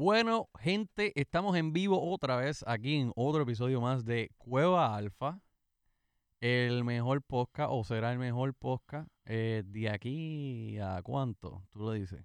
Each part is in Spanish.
Bueno, gente, estamos en vivo otra vez aquí en otro episodio más de Cueva Alfa. El mejor podcast, o será el mejor podcast, eh, de aquí a cuánto, tú lo dices.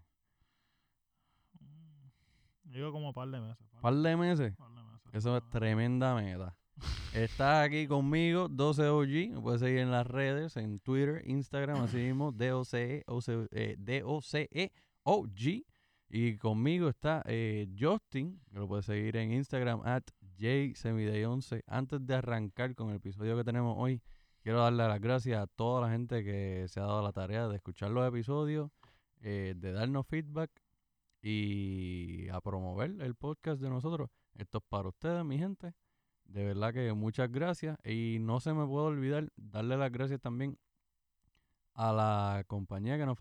Mm, Digo como par de meses. ¿Par de meses? par de meses. Eso es tremenda meta. Estás aquí conmigo, 12OG. Me puedes seguir en las redes, en Twitter, Instagram, así mismo, DOCE, OC, eh, DOCE OG. Y conmigo está eh, Justin, que lo puedes seguir en Instagram, at JSemiday11. Antes de arrancar con el episodio que tenemos hoy, quiero darle las gracias a toda la gente que se ha dado la tarea de escuchar los episodios, eh, de darnos feedback y a promover el podcast de nosotros. Esto es para ustedes, mi gente. De verdad que muchas gracias. Y no se me puede olvidar darle las gracias también a la compañía que nos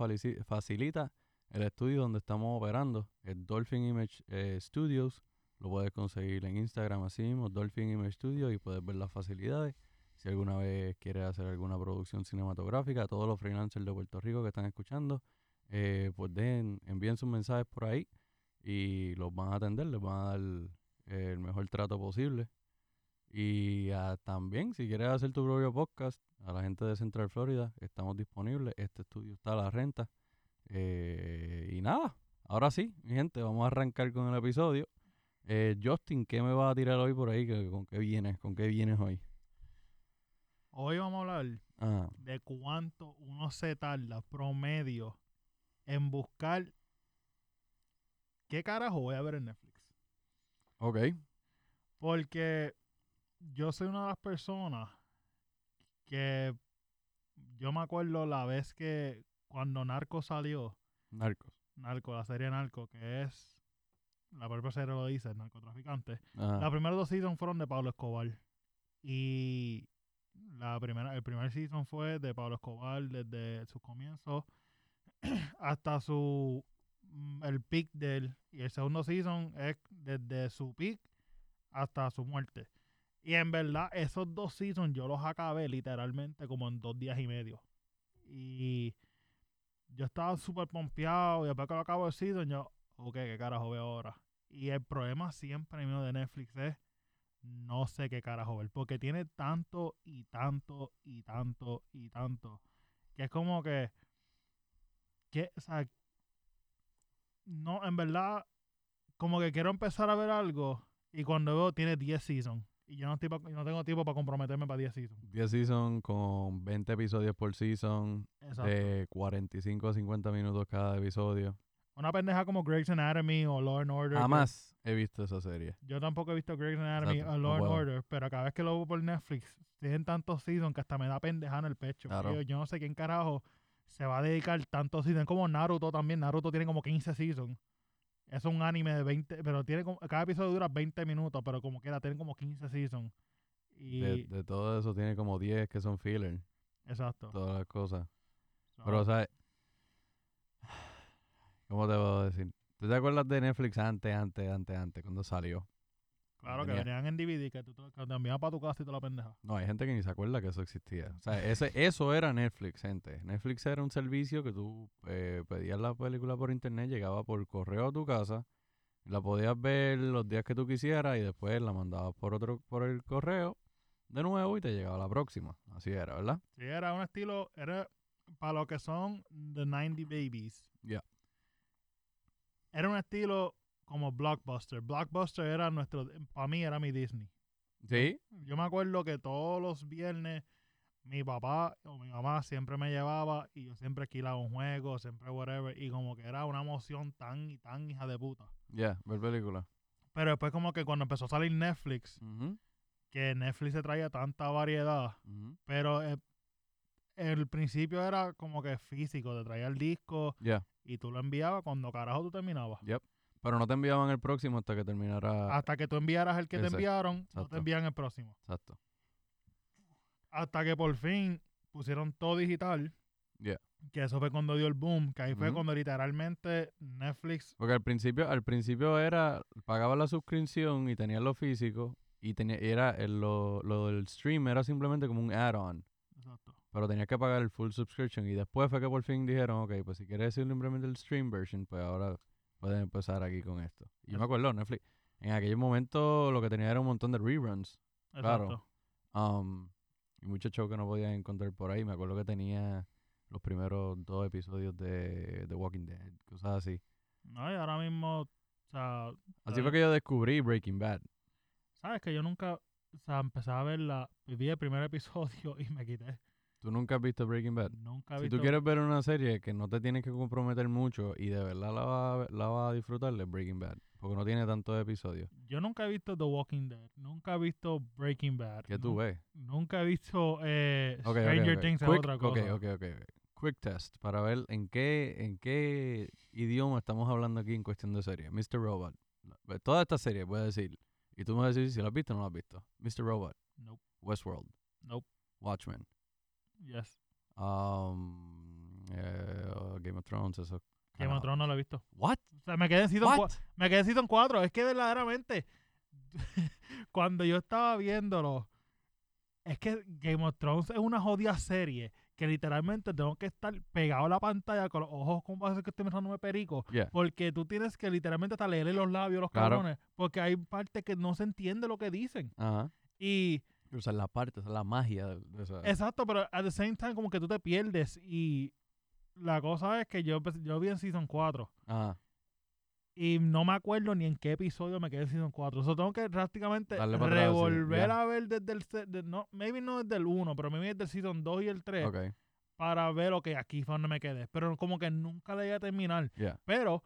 facilita el estudio donde estamos operando, el Dolphin Image eh, Studios. Lo puedes conseguir en Instagram así mismo, Dolphin Image Studios, y puedes ver las facilidades. Si alguna vez quieres hacer alguna producción cinematográfica, todos los freelancers de Puerto Rico que están escuchando, eh, pues den, envíen sus mensajes por ahí y los van a atender, les van a dar el mejor trato posible. Y ah, también, si quieres hacer tu propio podcast, a la gente de Central Florida, estamos disponibles. Este estudio está a la renta. Eh, y nada, ahora sí, mi gente, vamos a arrancar con el episodio. Eh, Justin, ¿qué me vas a tirar hoy por ahí? ¿Qué- ¿Con qué vienes? ¿Con qué vienes hoy? Hoy vamos a hablar Ah, de cuánto uno se tarda promedio en buscar qué carajo voy a ver en Netflix. ok. Porque yo soy una de las personas que yo me acuerdo la vez que cuando Narco salió, Narcos. Narco, la serie Narco, que es, la propia serie lo dice, el narcotraficante. Ajá. Las primeras dos seasons fueron de Pablo Escobar. Y la primera, el primer season fue de Pablo Escobar desde su comienzo hasta su mm, el peak de él. Y el segundo season es desde su peak hasta su muerte. Y en verdad, esos dos seasons yo los acabé literalmente como en dos días y medio. Y yo estaba súper pompeado. Y después que lo acabo el season, yo, ok, ¿qué carajo veo ahora? Y el problema siempre mío de Netflix es no sé qué carajo ver. Porque tiene tanto y tanto y tanto y tanto. Que es como que. que o sea, no, en verdad, como que quiero empezar a ver algo. Y cuando veo, tiene 10 seasons. Y yo no, estoy pa- no tengo tiempo para comprometerme para 10 seasons. 10 seasons con 20 episodios por season, Exacto. de 45 a 50 minutos cada episodio. Una pendeja como Grey's Anatomy o Law and Order. Jamás he visto esa serie. Yo tampoco he visto Grey's Anatomy Exacto, o Law and. Order, pero cada vez que lo veo por Netflix, tienen tantos seasons que hasta me da pendeja en el pecho. Claro. Yo, yo no sé quién carajo se va a dedicar tantos seasons. Como Naruto también. Naruto tiene como 15 seasons. Es un anime de 20, pero tiene como, cada episodio dura 20 minutos, pero como quiera, tienen como 15 seasons. Y, De, de todo eso tiene como 10 que son filler, exacto. todas las cosas. So, Pero, o sea, ¿cómo te puedo decir? ¿Tú te acuerdas de Netflix antes, antes, antes, antes, cuando salió? Claro que venían en DVD, que tú te, que te enviaban para tu casa y toda la pendeja. No, hay gente que ni se acuerda que eso existía. O sea, ese, eso era Netflix, gente. Netflix era un servicio que tú eh, pedías la película por internet, llegaba por correo a tu casa, la podías ver los días que tú quisieras y después la mandabas por otro por el correo de nuevo y te llegaba la próxima. Así era, ¿verdad? Sí, era un estilo, era para lo que son The 90 Babies. Ya. Era un estilo como Blockbuster. Blockbuster era nuestro, para mí era mi Disney. Sí. Yo me acuerdo que todos los viernes mi papá o mi mamá siempre me llevaba y yo siempre alquilaba un juego, siempre whatever, y como que era una emoción tan y tan hija de puta. Ya, ver película. Pero después como que cuando empezó a salir Netflix, que Netflix se traía tanta variedad, pero eh, el principio era como que físico, te traía el disco y tú lo enviabas cuando carajo tú terminabas. Pero no te enviaban el próximo hasta que terminara. Hasta que tú enviaras el que te enviaron, no te envían el próximo. Exacto. Hasta que por fin pusieron todo digital. Yeah. Que eso fue cuando dio el boom, que ahí fue cuando literalmente Netflix, Porque al principio, al principio era, pagaba la suscripción y tenía lo físico y tenía, era el- lo, lo del stream era simplemente como un add-on. exacto, Pero tenías que pagar el full subscription. Y después fue que por fin dijeron, ok, pues si quieres simplemente el stream version, pues ahora puedes empezar aquí con esto. Y yo me acuerdo, Netflix, en aquel momento lo que tenía era un montón de reruns. Claro. Exacto. Um, y muchos shows que no podían encontrar por ahí. Me acuerdo que tenía los primeros dos episodios de The Walking Dead, cosas así. No, y ahora mismo, o sea, Así eh, fue que yo descubrí Breaking Bad. sabes que yo nunca, o sea, empecé a verla, vi el primer episodio y me quité. ¿Tú nunca has visto Breaking Bad? Nunca he Si tú quieres ver una serie que no te tienes que comprometer mucho y de verdad la vas la vas a disfrutar, es Breaking Bad. Porque no tiene tantos episodios. Yo nunca he visto The Walking Dead, nunca he visto Breaking Bad. ¿Qué tú ves? Nunca he visto eh, Stranger. Things es Quick- otra cosa. ok, ok, ok. Quick test para ver en qué, en qué idioma estamos hablando aquí en cuestión de serie. Mr. Robot. Toda esta serie, voy a decir. Y tú me vas a decir si la has visto o no la has visto. Mr. Robot. Nope, Westworld. nope, Watchmen. Yes. Um, eh, oh, Game of Thrones, eso. Game of Thrones no lo he visto. What? O sea, me quedé en season, What? me quedé en season 4. Es que verdaderamente, cuando yo estaba viéndolo, es que Game of Thrones es una jodida serie que literalmente tengo que estar pegado a la pantalla con los ojos como parece que estoy mirándome perico. Yeah. Porque tú tienes que literalmente hasta leerle los labios a los Claro. cabrones. Porque hay partes que no se entiende lo que dicen. Ajá. Y O sea, la parte, es la magia. Exacto, pero at the same time como que tú te pierdes y la cosa es que yo, empecé- yo vi en Season 4 Ajá. y no me acuerdo ni en qué episodio me quedé en Season 4. O sea, tengo que prácticamente atrás, sí, revolver a ver desde el... de- no, maybe no desde el 1, pero maybe desde el Season 2 y el 3 Ok. para ver, ok, aquí fue donde me quedé. Pero como que nunca le iba a terminar. Yeah. Pero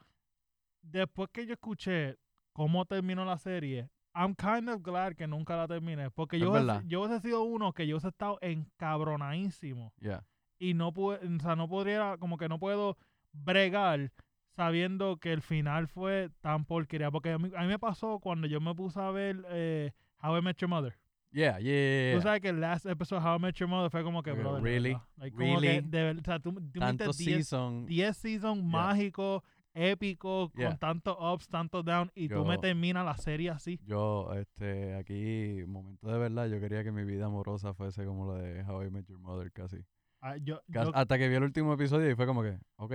después que yo escuché cómo terminó la serie, I'm kind of glad que nunca la terminé. Porque Es yo, verdad. yo he sido uno que yo he estado encabronadísimo. Yeah. Y no pude, o sea, no podría, como que no puedo bregar sabiendo que el final fue tan porquería. Porque a mí, a mí me pasó cuando yo me puse a ver eh, How I Met Your Mother. Yeah, yeah, yeah, Tú yeah. sabes que el last episode de How I Met Your Mother fue como que, Ok, bro, really? como que Really? de o sea, tú, tú Tanto diste 10 season. 10 seasons mágicos, épicos, Yeah. con tantos ups, tantos downs, y tú me Yo- terminas la serie así. Yo, este, aquí, momento de verdad, yo quería que mi vida amorosa fuese como la de How I Met Your Mother, casi. Ah, yo, yo- Hasta que vi el último episodio y fue como que, ok.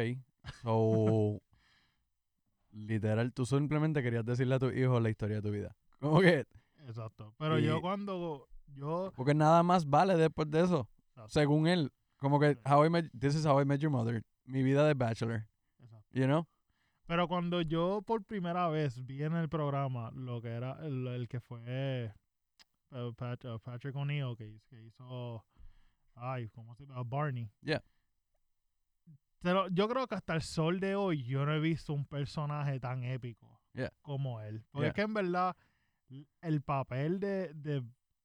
So, literal, tú simplemente querías decirle a tu hijo la historia de tu vida. Como que, exacto. Pero y- yo cuando yo... porque nada más vale después de eso, Exacto. según él. Como que, how I met, this is how I met your mother. Mi vida de bachelor, exacto. you know? Pero cuando yo por primera vez vi en el programa lo que era el, el que fue eh, eh, Patrick O'Neill, que, hizo- que hizo... Ay, ¿cómo se llama? Barney. Yeah. Pero yo creo que hasta el sol de hoy yo no he visto un personaje tan épico Yeah. como él. Porque Yeah. es que en verdad el papel de, de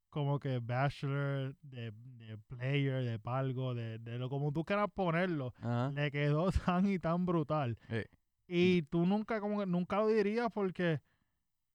como que bachelor, de, de player, de palgo, de, de lo como tú quieras ponerlo, le quedó tan y tan brutal. Eh. Y tú nunca como que nunca lo dirías porque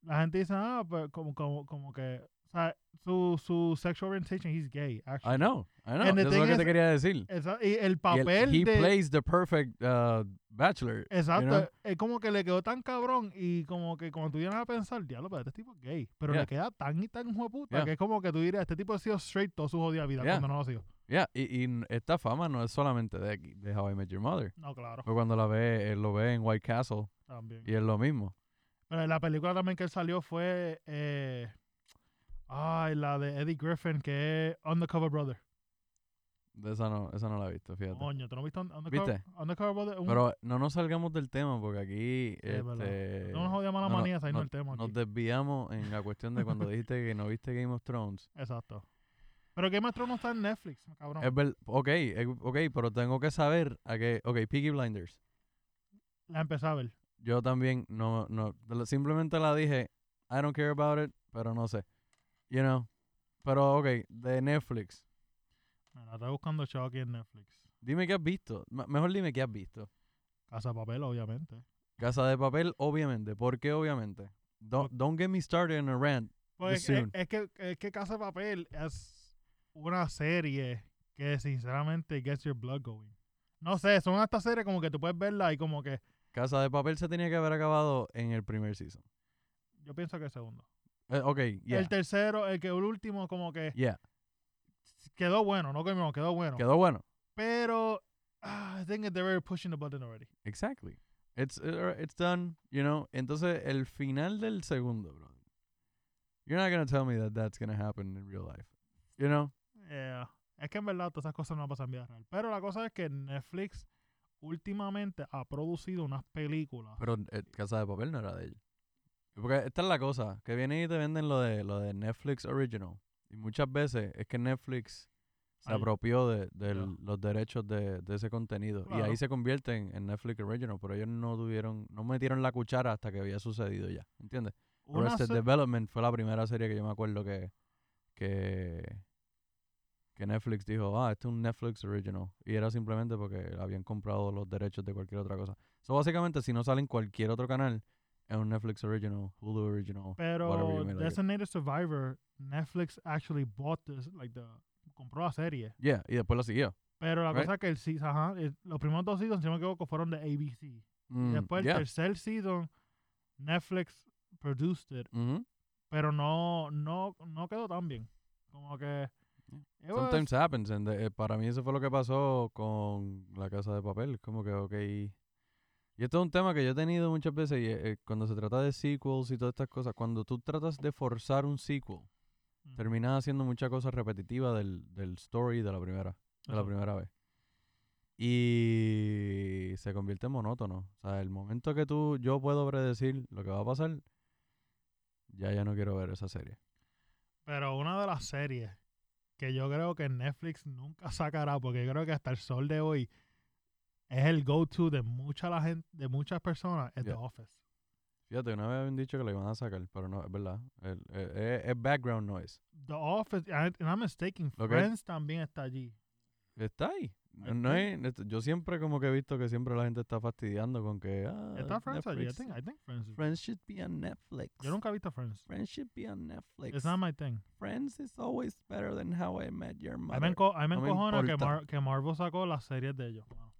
la gente dice, ah, pues como, como, como que, o sea, su, su sexual orientation, he's gay, actually. I know, I know. Eso es lo que te quería decir. Esa- y el Y papel he de... plays the perfect uh, bachelor. Exacto, know? es como que le quedó tan cabrón y como que cuando tú vienes a pensar, diablo, pero este tipo es gay, pero Yeah. le queda tan y tan hueputa Yeah. que es como que tú dirías, este tipo ha sido straight toda su jodida vida Yeah. cuando no lo ha sido. Yeah, y, y esta fama no es solamente de, aquí, de How I Met Your Mother. No, claro, Porque cuando la ve, él lo ve en White Castle también. y es lo mismo. Pero la película también que él salió fue, eh, ay, la de Eddie Griffin, que es Undercover Brother. De esa no, esa no la he visto, fíjate. Coño, ¿tú no viste Un- Undercover, ¿Viste? Undercover Brother? Un- Pero no nos salgamos del tema porque aquí este, Tengo una jodida mala no, no, manía saliendo no- el tema nos aquí. desviamos en la cuestión de cuando dijiste que no viste Game of Thrones. Exacto. Pero Game of Thrones no está en Netflix, cabrón. Es ver, ok, eh, ok, pero tengo que saber a que, ok, Peaky Blinders. La empecé a ver. Yo también no, no, simplemente la dije, I don't care about it, pero no sé. You know. Pero ok, de Netflix. Mira, estoy buscando show aquí en Netflix. Dime qué has visto. M- mejor dime qué has visto. Casa de Papel, obviamente. Casa de papel, obviamente. ¿Por qué obviamente? Don't, don't get me started in a rant. Pues es, es que, es que Casa de Papel es una serie que sinceramente gets your blood going. No sé, son estas series como que tú puedes verla y como que Casa de papel se tenía que haber acabado en el primer season. yo pienso que el segundo. Eh, ok, yeah. El tercero, el que el último como que yeah. quedó bueno, no que no, quedó bueno. Quedó bueno. Pero ah, I think they were pushing the button already. Exactly. It's, uh, it's done, you know. Entonces, el final del segundo, bro. You're not gonna tell me that that's gonna happen in real life. You know? Yeah. Es que en verdad todas esas cosas no pasan en vida real. Pero la cosa es que Netflix últimamente ha producido unas películas. Pero eh, Casa de Papel no era de ellos. Porque esta es la cosa, que vienen y te venden lo de, lo de Netflix Original. Y muchas veces es que Netflix se Ay, apropió de, de los derechos de, de ese contenido. Y ahí se convierte en, Netflix Original. Pero ellos no tuvieron, no metieron la cuchara hasta que había sucedido ya. ¿Entiendes? Arrested Development fue la primera serie que yo me acuerdo que, que, que Netflix dijo, ah, este es un Netflix original. Y era simplemente porque habían comprado los derechos de cualquier otra cosa. So, básicamente, si no sale en cualquier otro canal, es un Netflix original, Hulu original. Pero like. Designated Survivor, Netflix actually bought this, like the, compró la serie. Yeah, y después lo siguió. Pero la Right. cosa es que el season, ajá, el- los primeros dos seasons, si no me equivoco, fueron de ABC. Y Mm, después el yeah. tercer season, Netflix produced it, Mhm. pero no, no, no quedó tan bien. Como que... it was- Sometimes happens. and, eh, para mí eso fue lo que pasó con La Casa de Papel. Como que, ok. Y esto es un tema que yo he tenido muchas veces y eh, cuando se trata de sequels y todas estas cosas, cuando tú tratas de forzar un sequel, Mm, terminas haciendo muchas cosas repetitivas del, del story de la primera, de la eso. primera vez. Y se convierte en monótono. O sea, el momento que tú, yo puedo predecir lo que va a pasar, ya ya no quiero ver esa serie. Pero una de las series que yo creo que Netflix nunca sacará, porque yo creo que hasta el sol de hoy es el go-to de mucha la gente, de muchas personas, es Yeah. The Office. Fíjate, una vez habían dicho que lo iban a sacar, pero no, es verdad. Es background noise. The Office, and I'm mistaken, Friends también está allí. Está ahí. No, hay- yo siempre como que he visto que siempre la gente está fastidiando con que ah, ¿Está Friends allí? I think, I think Friends. Friends should be on Netflix. Yo nunca he visto Friends. Friends should be on Netflix. It's not my thing. Friends is always better than How I Met Your mí me, Mother. enco- a mí me No me encojona que. Mar- que Marvel sacó las series de ellos. Wow.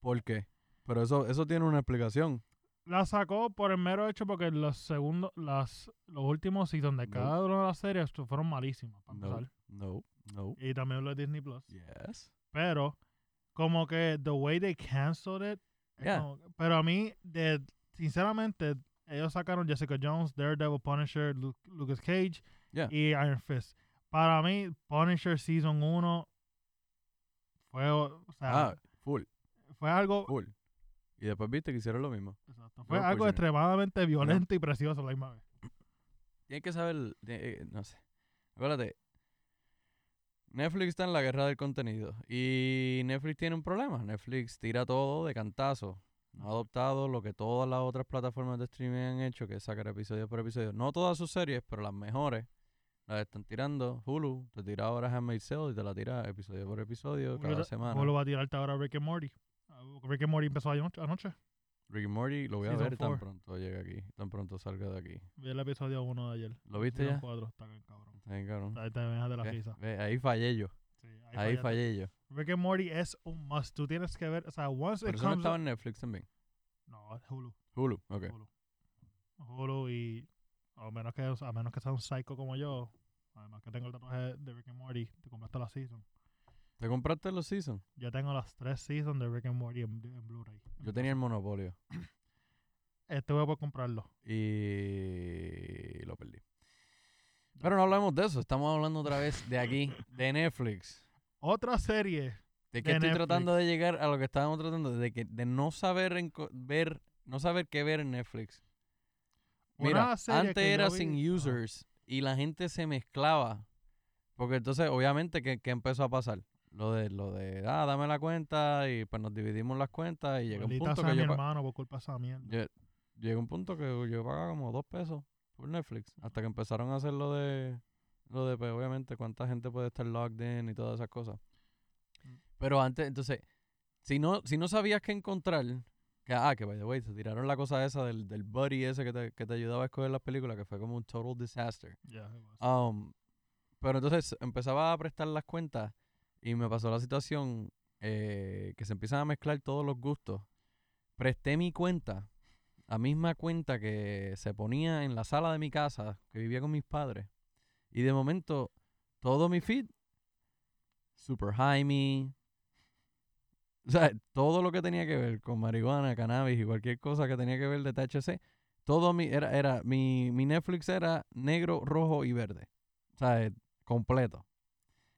¿Por qué? Pero eso, eso tiene una explicación. La sacó por el mero hecho porque los segundos, las, los últimos seasons de No. cada una de las series fueron malísimas, para No, empezar. no, no. Y también los de Disney Plus. Yes. Pero, como que the way they canceled it. es Yeah. como- pero a mí, de, sinceramente, ellos sacaron Jessica Jones, Daredevil, Punisher, Lu- Lucas Cage Yeah. y Iron Fist. Para mí, Punisher Season 1 fue, o sea, Ah, full, fue algo, full. Y después viste que hicieron lo mismo. exacto, fue algo extremadamente violento y precioso la misma vez. Tienes que saber, eh, no sé. Acuérdate, Netflix está en la guerra del contenido y Netflix tiene un problema. Netflix tira todo de cantazo. Ha adoptado lo que todas las otras plataformas de streaming han hecho, que es sacar episodio por episodio. No todas sus series, pero las mejores las están tirando. Hulu te tira ahora Handmaid's Tale y te la tira episodio por episodio cada Hulu- semana. Hulu va a tirarte ahora Rick and Morty. Ah, Rick and Morty empezó anoche. Rick Morty lo voy a Season ver tan pronto llegue aquí, tan pronto salga de aquí. Vi el episodio 1 de ayer. ¿Lo viste ya? cuatro, está bien cabrón. Está bien, cabrón. Ahí te dejas de la risa. ve, ahí fallé yo. Sí, Ahí fallé yo. Rick and Morty es un must. Tú tienes que ver, o sea, once Pero it eso no comes estaba up- en Netflix también. No, Hulu. Hulu, ok. Hulu. Hulu y a menos que a menos que sea un psycho como yo, además que tengo el tatuaje de Rick and Morty, te compraste la season. ¿Te compraste los seasons? Yo tengo las tres seasons de Rick and Morty en, en Blu-ray. Yo tenía el monopolio Este voy a poder comprarlo. y lo perdí. Pero no hablamos de eso, estamos hablando otra vez de aquí, de Netflix. Otra serie. De que De estoy tratando de llegar a lo que estábamos tratando, de que de no saber ver, no saber qué ver en Netflix. Mira, antes era vi- sin Ajá. users y la gente se mezclaba. Porque entonces, obviamente, ¿qué, qué empezó a pasar? Lo de, lo de, ah, dame la cuenta y pues nos dividimos las cuentas y llega un punto que mi yo, pa- hermano por culpa de esa mierda. Lle- llegó un punto que yo pagaba como dos pesos por Netflix. Hasta que empezaron a hacer lo de, lo de, pues, obviamente, cuánta gente puede estar logged in y todas esas cosas. Mm. Pero antes, entonces, si no, si no sabías qué encontrar, que, ah, que by the way, se tiraron la cosa esa del, del buddy ese que te, que te ayudaba a escoger las películas, que fue como un total disaster. Yeah, it was. Um, pero entonces empezaba a prestar las cuentas y me pasó la situación eh, que se empiezan a mezclar todos los gustos. Presté mi cuenta, la misma cuenta que se ponía en la sala de mi casa, que vivía con mis padres. Y de momento, todo mi feed, Super Jaime, O sea, todo lo que tenía que ver con marihuana, cannabis y cualquier cosa que tenía que ver de THC, todo mi, era, era, mi, mi Netflix era negro, rojo y verde. O sea, completo.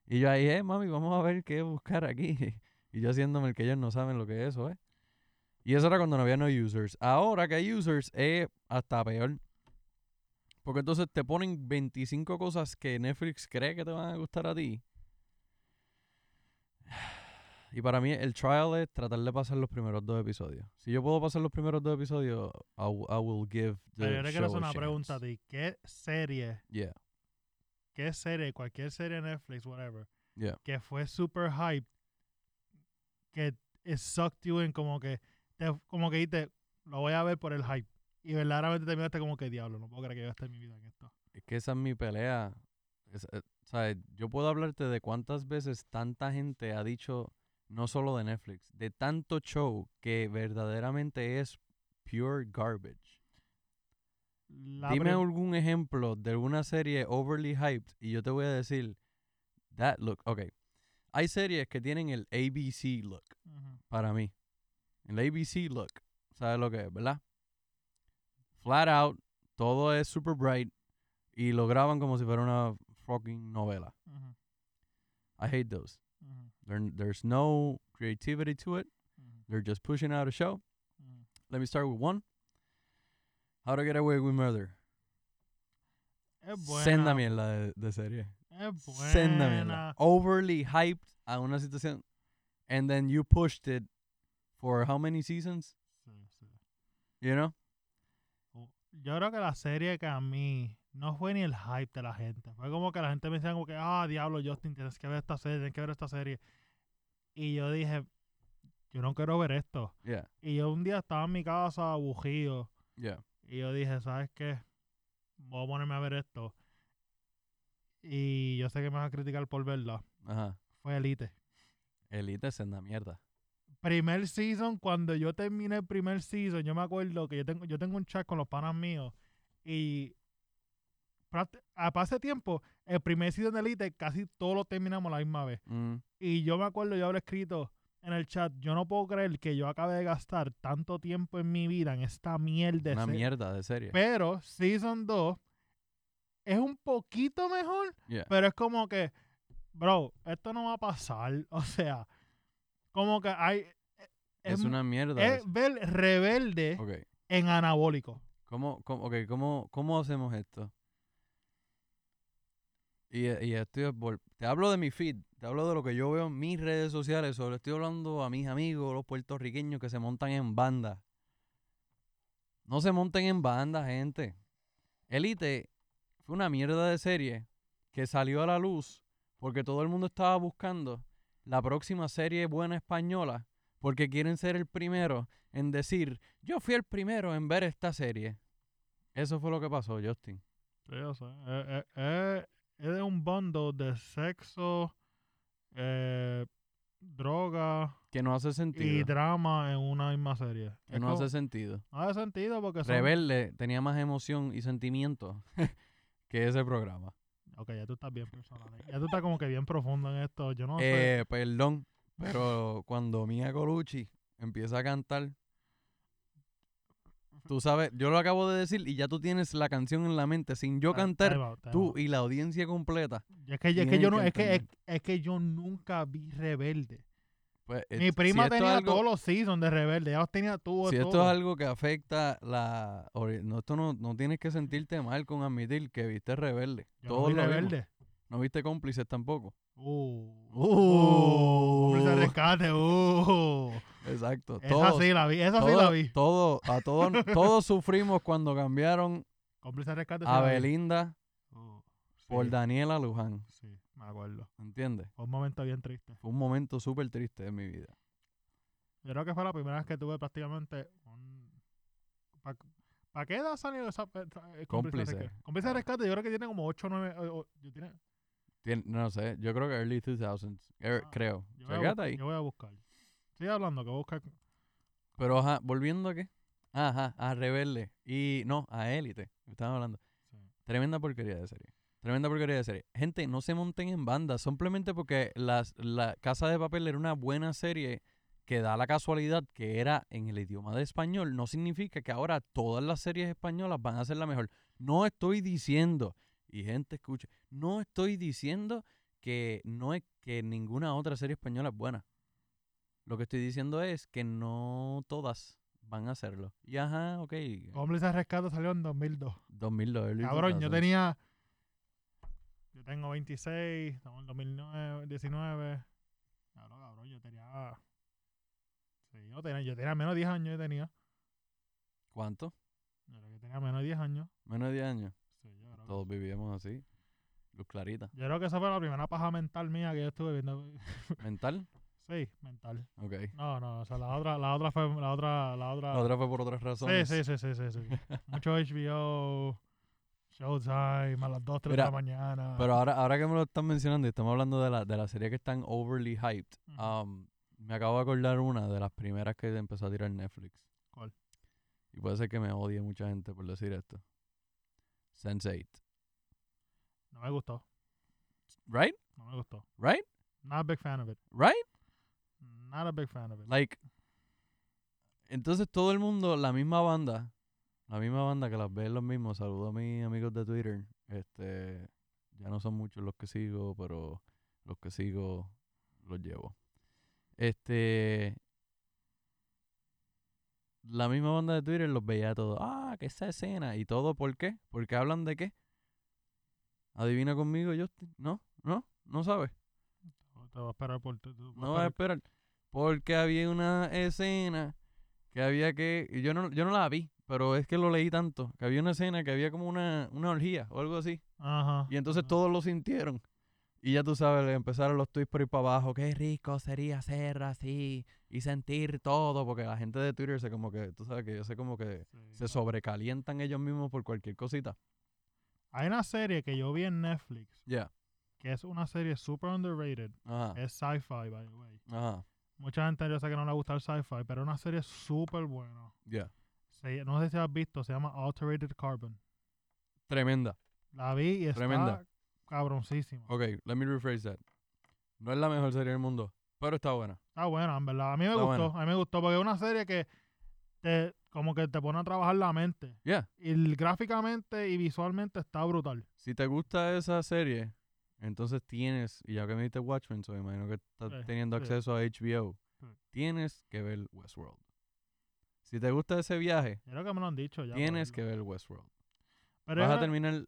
Y yo ahí, eh, mami, vamos a ver qué buscar aquí. Y yo haciéndome el que ellos no saben lo que es eso, ¿eh? Y eso era cuando no había no users. Ahora que hay users, es hasta peor. Porque entonces te ponen 25 cosas que Netflix cree que te van a gustar a ti. Y para mí el trial es tratar de pasar los primeros dos episodios. Si yo puedo pasar los primeros dos episodios, I, I will give the Pero yo le quiero hacer una pregunta a ti. ¿Qué serie, Yeah. Qué serie, cualquier serie Netflix, whatever, Yeah. que fue super hype, que it sucked you in como que, te, como que dijiste, lo voy a ver por el hype. Y verdaderamente te miraste como que diablo, no puedo creer que yo esté en mi vida en esto. Es que esa es mi pelea. Es- eh, sea, yo puedo hablarte de cuántas veces tanta gente ha dicho, no solo de Netflix, de tanto show que verdaderamente es pure garbage. La Dime algún ejemplo de alguna serie overly hyped y yo te voy a decir, that look, ok. Hay series que tienen el ABC look, para mí. El ABC look, ¿sabes lo que es, verdad? Flat out, todo es super bright y lo graban como si fuera una fucking novela. I hate those. There- there's no creativity to it. They're just pushing out a show. Let me start with one. How to Get Away with Murder. Es buena. Senda mierda de, de serie. Es Senda mierda. buena. Overly hyped a una situación. And then you pushed it for how many seasons? Sí, sí. You know? Oh, Yo creo que la serie que a mí no fue ni el hype de la gente. Fue como que la gente me decía como que, ah, diablo, Justin, tienes que ver esta serie, tienes que ver esta serie. Y yo dije, yo no quiero ver esto. Yeah. Y yo un día estaba en mi casa aburrido Yeah. Y yo dije, ¿sabes qué? Voy a ponerme a ver esto. Y yo sé que me vas a criticar por verla. Ajá. Fue Elite. Elite senda mierda. primer season, cuando yo terminé el primer season, yo me acuerdo que yo tengo, yo tengo un chat con los panas míos y a pase tiempo, el primer season de Elite casi todos lo terminamos la misma vez. Mm. Y yo me acuerdo, yo habré escrito en el chat, yo no puedo creer que yo acabe de gastar tanto tiempo en mi vida en esta mierda. Una serie". mierda de serie. Pero Season 2 es un poquito mejor, Yeah. pero es como que, bro, esto no va a pasar. O sea, como que hay... Es, mu- una mierda. es ver rebelde en anabólico. ¿Cómo, cómo, okay, ¿cómo, ¿Cómo hacemos esto? Y, y estoy te hablo de mi feed, te hablo de lo que yo veo en mis redes sociales, sobre estoy hablando a mis amigos, los puertorriqueños que se montan en banda. No se monten en banda, gente. Elite fue una mierda de serie que salió a la luz porque todo el mundo estaba buscando la próxima serie buena española porque quieren ser el primero en decir, yo fui el primero en ver esta serie. Eso fue lo que pasó, Justin. Sí, o sea, eh, eh, eh, es de un bundle de sexo, eh, droga Que no hace y sentido. drama en una misma serie. Que Es no como- hace sentido. no hace sentido porque son... Rebelde tenía más emoción y sentimiento que ese programa. Ok, ya tú estás bien personal. eh. Ya tú estás como que bien profundo en esto. Yo no sé. Eh, perdón, pero cuando Mia Colucci empieza a cantar, tú sabes, yo lo acabo de decir y ya tú tienes la canción en la mente sin yo cantar, time out, time tú out. y la audiencia completa. Y Es que, es que yo no, es que, es, que yo nunca vi Rebelde. Pues, eh, Mi prima tenía algo- todos los seasons de Rebelde. Ya los tenía tú. Si esto es algo que afecta la... No, esto no, no tienes que sentirte mal con admitir que viste Rebelde. Yo no Todos vi vimos. Rebelde. No viste cómplices tampoco. Uh. Uh. De rescate. Uh. Exacto. Esa Todos, sí la vi. Esa sí todo- la vi. todo- a todos, todos sufrimos cuando cambiaron Cómplice sí a. Belinda Uh, por sí, Daniela Luján. Sí, me acuerdo. ¿Entiendes? Fue un momento bien triste. Fue un momento súper triste de mi vida. Yo creo que fue la primera vez que tuve prácticamente un... ¿Para qué edad salió esa pe- eh, cómplice de Cómplice. rescate? Cómplice de rescate yo creo que tiene como 8 o 9... yo, tiene, Tien- no sé, yo creo que early 2000s, er- Ah, creo. yo, voy a Checate ahí. yo voy a buscar. Sigue hablando, que voy a buscar... Pero ajá, volviendo a qué? Ajá, a Rebelde. Y no, a Élite. Estaban hablando. Sí. Tremenda porquería de serie. Tremenda porquería de serie. Gente, no se monten en bandas. Simplemente porque las, la Casa de Papel era una buena serie que da la casualidad que era en el idioma de español, no significa que ahora todas las series españolas van a ser la mejor. No estoy diciendo, y gente escuche, no estoy diciendo que no es que ninguna otra serie española es buena. Lo que estoy diciendo es que no todas van a hacerlo. Y ajá, ok. Cómplices Rescate salió en 2002. 2002. early Cabrón, yo 2000s. tenía. Yo tengo 26, estamos en 2009, 19. Claro, cabrón, yo tenía. Sí, yo tenía, yo tenía menos de 10 años. Yo tenía. ¿Cuánto? Yo creo que tenía menos de 10 años. Menos de 10 años. Sí, yo creo, que, Todos vivíamos así. Luz clarita. yo creo que esa fue la primera paja mental mía que yo estuve viendo. ¿Mental? sí, mental. Ok. No, no, o sea, la otra, la otra fue. La otra, la otra. La otra fue por otras sí, razones. sí, sí, sí, sí, sí. Mucho HBO, Showtime, a las 2, 3 de la mañana. Pero ahora, ahora que me lo están mencionando y estamos hablando de la, de la serie que están overly hyped, um, me acabo de acordar una de las primeras que empezó a tirar Netflix. ¿Cuál? Y puede ser que me odie mucha gente por decir esto. Sense8. no me gustó. Right? No me gustó. Right? Not a big fan of it. Right? Not a big fan of it. Like, entonces todo el mundo, la misma banda, la misma banda que las ve los mismos, saludo a mis amigos de Twitter, este, ya no son muchos los que sigo, pero los que sigo los llevo. Este, la misma banda de Twitter los veía todos, ah, que esa escena, y todo, ¿por qué? Porque hablan de qué? Adivina conmigo, Justin, ¿no? ¿No? ¿No sabes? Te voy a esperar por tu. tu- No vas a esperar. Porque había una escena que había que. Yo no, yo no la vi, pero es que lo leí tanto. Que había una escena que había como una, una orgía o algo así. Ajá. Y entonces ajá. todos lo sintieron. Y ya tú sabes, le empezaron los tweets por ir para abajo. Qué rico sería ser así y sentir todo. Porque la gente de Twitter se como que, tú sabes que yo sé como que Sí, se sobrecalientan ellos mismos por cualquier cosita. Hay una serie que yo vi en Netflix Ya. que es una serie super underrated. Ajá. Es sci-fi, by the way. Ajá. Mucha gente yo sé que no le gusta el sci-fi, pero es una serie súper buena. Ya. Se- no sé si has visto, se llama Alterated Carbon. Tremenda. La vi y está Tremenda. cabroncísima. Ok, let me rephrase that. No es la mejor serie del mundo, pero está buena. Está buena, en verdad. A mí me Está gustó, buena. a mí me gustó porque es una serie que te, como que te pone a trabajar la mente. Yeah. Y gráficamente y visualmente está brutal. Si te gusta esa serie, entonces tienes, y ya que me diste Watchmen, so imagino que estás Sí, teniendo acceso a HBO, Sí. tienes que ver Westworld. Si te gusta ese viaje, creo que me lo han dicho ya. tienes que ver Westworld. Pero Vas a terminar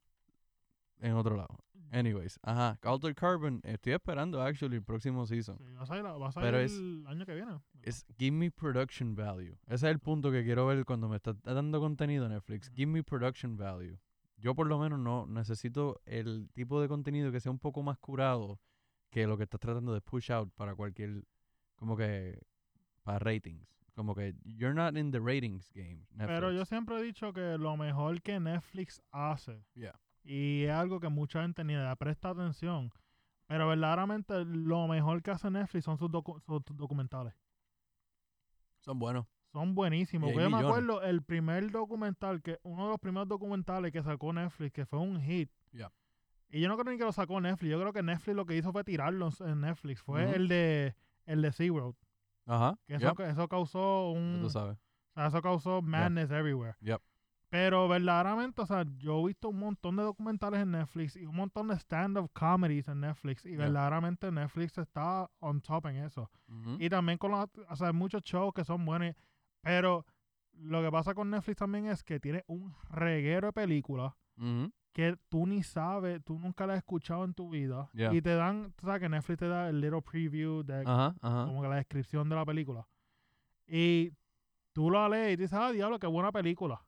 en otro lado. Anyways, ajá, Altered Carbon, estoy esperando actually el próximo season. sí, va a salir, va a Pero salir es- el año que viene. Es give me production value. Ese es el punto que quiero ver cuando me está dando contenido en Netflix. Give me production value. Yo por lo menos no necesito el tipo de contenido que sea un poco más curado que lo que estás tratando de push out para cualquier como que para ratings. Como que you're not in the ratings game. Pero yo Netflix. siempre he dicho que lo mejor que Netflix hace, Yeah. y es algo que mucha gente ni le presta atención, pero verdaderamente lo mejor que hace Netflix son sus, docu- sus documentales. son buenos. Son buenísimos. Yo me acuerdo el primer documental, que uno de los primeros documentales que sacó Netflix, que fue un hit. Yeah. Y yo no creo ni que lo sacó Netflix. Yo creo que Netflix lo que hizo fue tirarlo en- Netflix. Fue el de el de SeaWorld. Ajá. Que eso, yep, eso causó un... tú sabes. O sea, eso causó madness everywhere. Yep. Pero verdaderamente, o sea, yo he visto un montón de documentales en Netflix y un montón de stand-up comedies en Netflix. Y Yeah. verdaderamente Netflix está on top en eso. Y también con los, o sea, hay muchos shows que son buenos. Pero lo que pasa con Netflix también es que tiene un reguero de películas que tú ni sabes, tú nunca las has escuchado en tu vida. Yeah. Y te dan, tú sabes que Netflix te da el little preview de como que la descripción de la película. Y tú lo lees y dices, ah, diablo, qué buena película.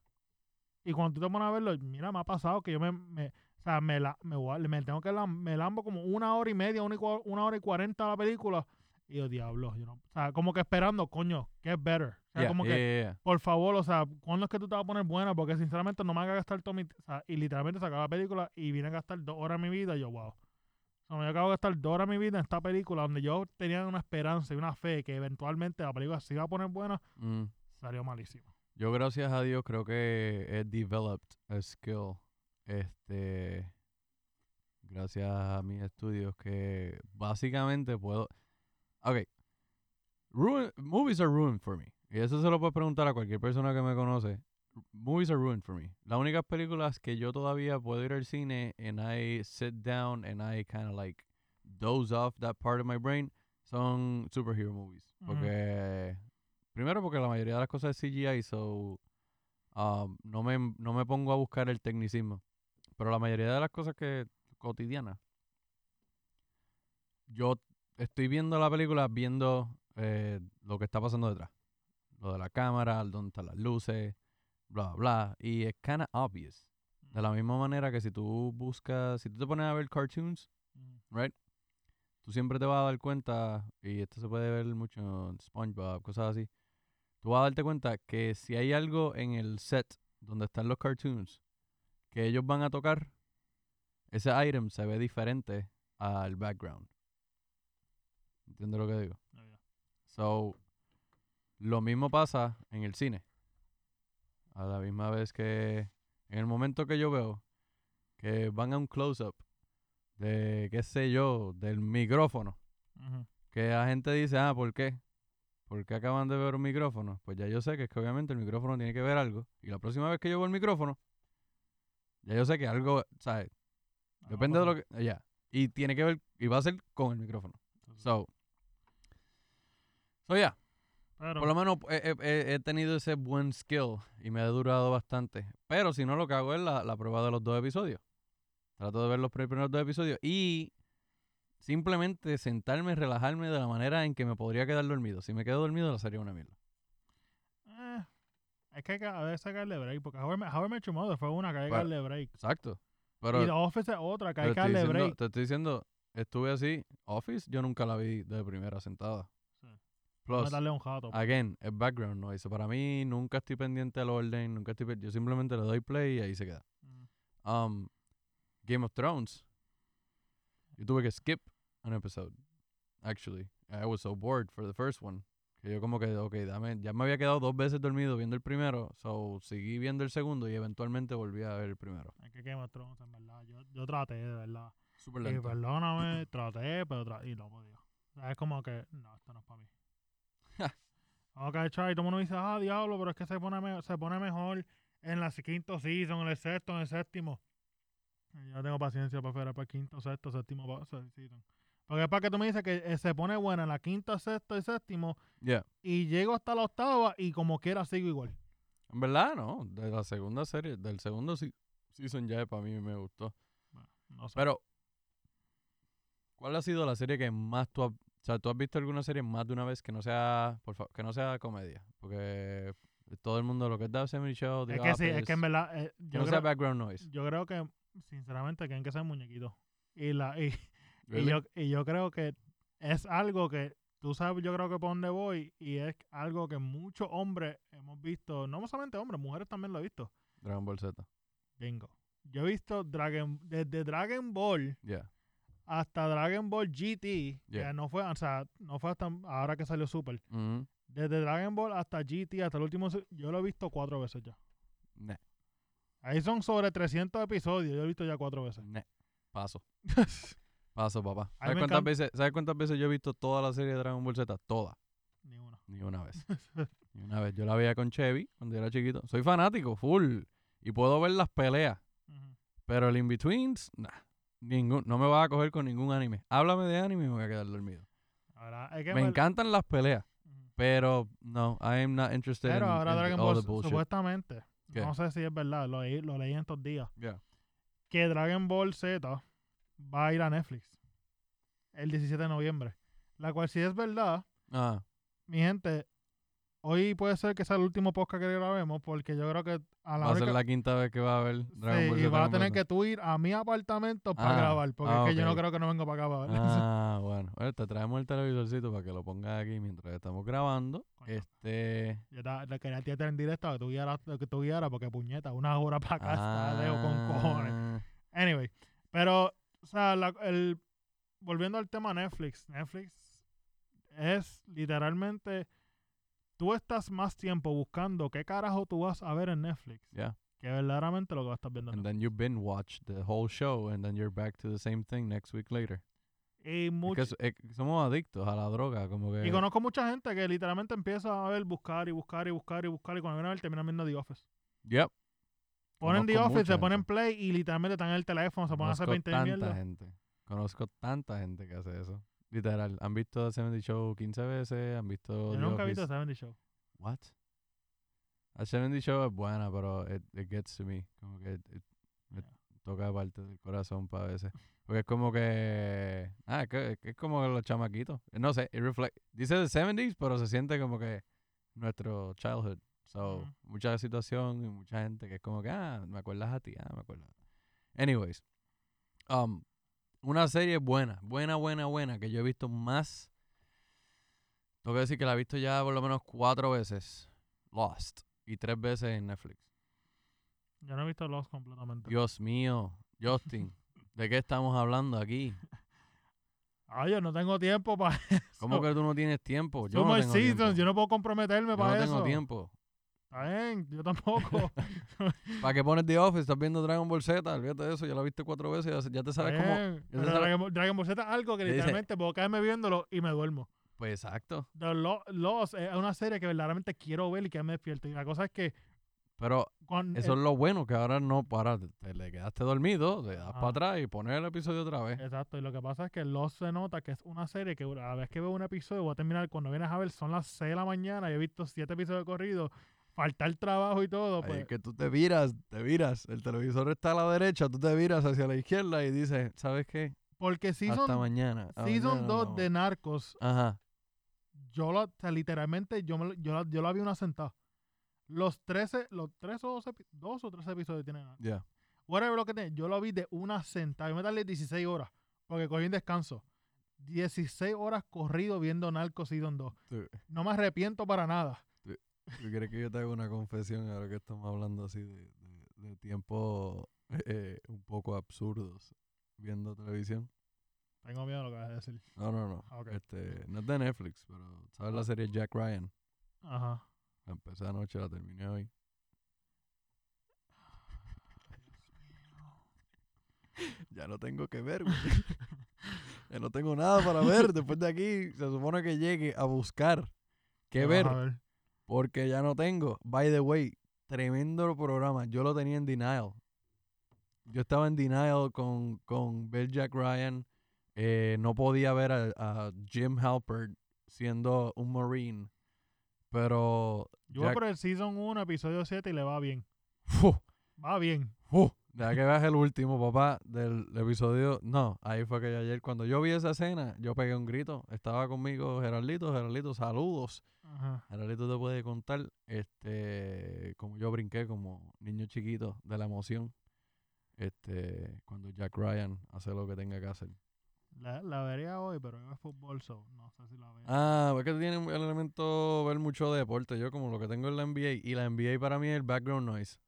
Y cuando tú te pones a verlo, mira, me ha pasado que yo me, me o sea, me, la, me, me tengo que lam- me lambo como una hora y media, una, una hora y cuarenta la película. Y yo, diablo, yo no, o sea, como que esperando, coño, get better. O sea, Yeah, como yeah, que, yeah, por favor, o sea, ¿cuándo es que tú te vas a poner buena? Porque sinceramente no me haga gastar todo mi, o sea, y literalmente sacar la película y vine a gastar dos horas de mi vida y yo, wow. O sea, me acabo de gastar dos horas de mi vida en esta película donde yo tenía una esperanza y una fe que eventualmente la película se iba a poner buena, Mm. salió malísima. Yo gracias a Dios creo que he developed a skill. Este gracias a mis estudios que básicamente puedo Ok. ruin- movies are ruined for me. Y eso se lo puedes preguntar a cualquier persona que me conoce. Movies are ruined for me. Las únicas películas que yo todavía puedo ir al cine and I sit down and I kind of like doze off that part of my brain son superhero movies. Porque, primero porque la mayoría de las cosas es CGI, so um, no, me, no me pongo a buscar el tecnicismo. Pero la mayoría de las cosas que cotidianas, yo estoy viendo la película viendo eh, lo que está pasando detrás. Lo de la cámara, dónde están las luces, bla, bla. Y es kind of obvious. De la misma manera que si tú buscas, si tú te pones a ver cartoons, Ujú. right? Tú siempre te vas a dar cuenta, y esto se puede ver mucho en SpongeBob, cosas así. Tú vas a darte cuenta que si hay algo en el set donde están los cartoons que ellos van a tocar, ese item se ve diferente al background. ¿Entiendes lo que digo? Ya, ya. So, lo mismo pasa en el cine. A la misma vez que en el momento que yo veo que van a un close-up de, qué sé yo, del micrófono, que la gente dice, ah, ¿por qué? ¿Por qué acaban de ver un micrófono? Pues ya yo sé que es que obviamente el micrófono tiene que ver algo. Y la próxima vez que yo veo el micrófono, ya yo sé que algo, ¿sabes? Depende de lo que... Ya. Y tiene que ver, y va a ser con el micrófono. So, so yeah. Pero, Por lo menos he, he- he- he tenido ese buen skill y me ha durado bastante. Pero si no, lo que hago es la, la prueba de los dos episodios. Trato de ver los primeros dos episodios y simplemente sentarme y relajarme de la manera en que me podría quedar dormido. Si me quedo dormido, la sería una mierda. eh, es que hay que a veces darle break, porque How I Met- How I Met Your Mother fue una que hay que Bueno, darle break. Exacto. Pero y The Office es otra que hay que darle break. te estoy diciendo, estuve así. Office, yo nunca la vi de primera sentada. Plus, Meterle un jato. again, es background noise. Para mí, nunca estoy pendiente del orden, nunca estoy... Yo simplemente le doy play y ahí se queda. Ujú. um, Game of Thrones, yo tuve que skip an episode. Actually, I was so bored for the first one que yo como que, ok, dame, ya me había quedado dos veces dormido viendo el primero, so seguí viendo el segundo y eventualmente volví a ver el primero. Es que Game of Thrones, en verdad. Yo, yo traté, de verdad. Super Y lento. perdóname, traté, pero tra y no podía. O sea, es como que, no, esto no es para mí. Ok, try. Todo el mundo dice, ah, diablo, pero es que se pone, se pone mejor en la quinto season, en el sexto, en el séptimo. Yo no tengo paciencia para esperar para el quinto, sexto, séptimo season. Porque es para que tú me dices que eh, se pone buena en la quinta, sexto y séptimo Yeah. y llego hasta la octava y como quiera sigo igual. En verdad, no, de la segunda serie, del segundo se- season ya para mí me gustó. Bueno, no sé. Pero, ¿cuál ha sido la serie que más tú has, o sea, tú has visto alguna serie más de una vez que no sea, por favor, que no sea comedia? Porque todo el mundo lo que es The 70 Show, The es que sí, es que en verdad, eh, yo, no sea creo, background noise. yo creo que, sinceramente, tienen que ser muñequitos. Y, la, y, y Really? yo, y yo creo que es algo que, tú sabes, yo creo que por dónde voy, y es algo que muchos hombres hemos visto, no solamente hombres, mujeres también lo he visto. Dragon Ball Z. Bingo. Yo he visto Dragon, desde Dragon Ball Yeah. Hasta Dragon Ball GT, Yeah. que no fue, o sea, no fue hasta ahora que salió Super. Mhm. Desde Dragon Ball hasta GT, hasta el último, yo lo he visto cuatro veces ya. Nah, Ahí son sobre 300 episodios, yo lo he visto ya cuatro veces. nah. Paso. Paso, papá. ¿Sabes cuántas, veces, ¿Sabes cuántas veces yo he visto toda la serie de Dragon Ball Z? Toda. Ni una. Ni una vez. Ni una vez. Yo la veía con Chevy cuando yo era chiquito. Soy fanático, full. Y puedo ver las peleas. Pero el in-betweens, nah. Ningún, no me vas a coger con ningún anime. Háblame de anime y me voy a quedar dormido. Ahora, es que Me encantan las peleas. Pero no, I am not interested Pero in, ahora in the- Dragon all Ball, the bullshit. supuestamente, ¿Qué? no sé si es verdad, lo, leí- lo leí en estos días, Yeah. que Dragon Ball Z va a ir a Netflix el 17 de noviembre. La cual, si es verdad, Ah, mi gente, hoy puede ser que sea el último podcast que grabemos, porque yo creo que a la va a ser la quinta vez que va a haber Dragon Sí, Ball y vas a tener que tú ir a mi apartamento para Ah, grabar, porque ah, es que yo no creo que no vengo para acá para ver. Ah, bueno. Bueno, te traemos el televisorcito para que lo pongas aquí mientras estamos grabando. Coño. Este. Yo le quería tirar en directo que tú guiaras, que tú guiaras, porque puñeta, una hora para acá está lejos con cojones. ah, Anyway, pero, o sea, la- el, volviendo al tema Netflix, Netflix es literalmente, tú estás más tiempo buscando qué carajo tú vas a ver en Netflix Yeah. que verdaderamente lo que vas a estar viendo. en And then you binge watch the whole show and then you're back to the same thing next week later. Y, much- somos adictos a la droga, como que... y conozco mucha gente que literalmente empieza a ver, buscar y buscar y buscar y buscar y cuando viene a ver terminan viendo The Office. Yep. Ponen The Conozco Office, mucha se ponen play y literalmente están en el teléfono, se ponen a hacer Conozco 20 tanta mierda. gente. Conozco tanta gente que hace eso. Literal. Han visto The 70 Show 15 veces, han visto Yo The nunca he visto Office. 70 Show. What? The 70 Show es buena, pero it, it gets to me. Como que it- it me Yeah. toca parte del corazón para veces. Porque es como que... Ah, es, que, es como los chamaquitos. No sé, it reflect, dice The 70s, pero se siente como que nuestro childhood. So, Ujú. mucha situación y mucha gente que es como que, ah, me acuerdas a ti, ah, me acuerdas. Anyways, um, una serie buena, buena, buena, buena, que yo he visto más. Tengo que decir que la he visto ya por lo menos cuatro veces. Lost. Y tres veces en Netflix. Yo no he visto Lost completamente. Dios mío, Justin, ¿de qué estamos hablando aquí? Ay, yo no tengo tiempo para ¿Cómo que tú no tienes tiempo? Yo no tengo tiempo. yo no puedo comprometerme Yo para no eso. tengo tiempo. Bien, yo tampoco. ¿Para qué pones The Office? ¿Estás viendo Dragon Ball Z? Olvídate de eso, ya lo viste cuatro veces, ya, ya te sabes cómo... bien, ya te pero sabes- Dragon, Ball- Dragon Ball Z es algo que literalmente puedo caerme viéndolo y me duermo. Pues exacto. The Lo- Lost es una serie que verdaderamente quiero ver y que me despierto. Y la cosa es que Pero eso es lo bueno, que ahora no, para, te, te le quedaste dormido, te das Ajá. para atrás y pones el episodio otra vez. Exacto, y lo que pasa es que Lost se nota que es una serie que a la vez que veo un episodio voy a terminar cuando vienes a ver son las 6 de la mañana y he visto siete episodios corridos, faltar trabajo y todo, pues es que tú te viras, te viras, el televisor está a la derecha, tú te viras hacia la izquierda y dices, ¿sabes qué? porque Hasta season, mañana. a season mañana 2 vamos". de Narcos, Ajá. yo lo, o sea, literalmente yo, me yo, la, yo la vi una sentada. Los 13, los 13 o 12, epi- dos o 13 episodios tienen. Narcos. Ya. Whatever lo que tiene, yo lo vi de una sentada. Yo me tardé 16 horas porque cogí un descanso. 16 horas corrido viendo Narcos Season 2. ¿Tú, No me arrepiento para nada. Tú crees que yo te hago una confesión ahora que estamos hablando así de, de, de tiempos eh, un poco absurdos viendo televisión? Tengo miedo de lo que vas a decir. No, no, no. Ah, ok. Este, no es de Netflix, pero ¿sabes la Ah. serie Jack Ryan? Ajá. La empecé anoche, la terminé hoy. ya no tengo que ver, güey. ya no tengo nada para ver. Después de aquí, se supone que llegue a buscar qué ¿Qué ver, ver? Porque ya no tengo. By the way, tremendo programa. Yo lo tenía en denial. Yo estaba en denial con, con ver Jack Ryan. Eh, no podía ver a, a Jim Halpert siendo un Marine. Pero Yo voy por el Season 1, episodio 7 y le va bien. ¡Fu! Va bien. ¡Fu! Deja que veas el último, papá, del episodio. No, ahí fue que ayer, cuando yo vi esa escena, yo pegué un grito. Estaba conmigo Geraldito, Geraldito, saludos. Ajá. Geraldito te puede contar, este, como yo brinqué como niño chiquito de la emoción, este, cuando Jack Ryan hace lo que tenga que hacer. La, la vería hoy, pero es fútbol, so no sé si la veo. Ah, es que tiene el elemento ver mucho deporte. Yo como lo que tengo en la NBA, y la NBA para mí es el background noise.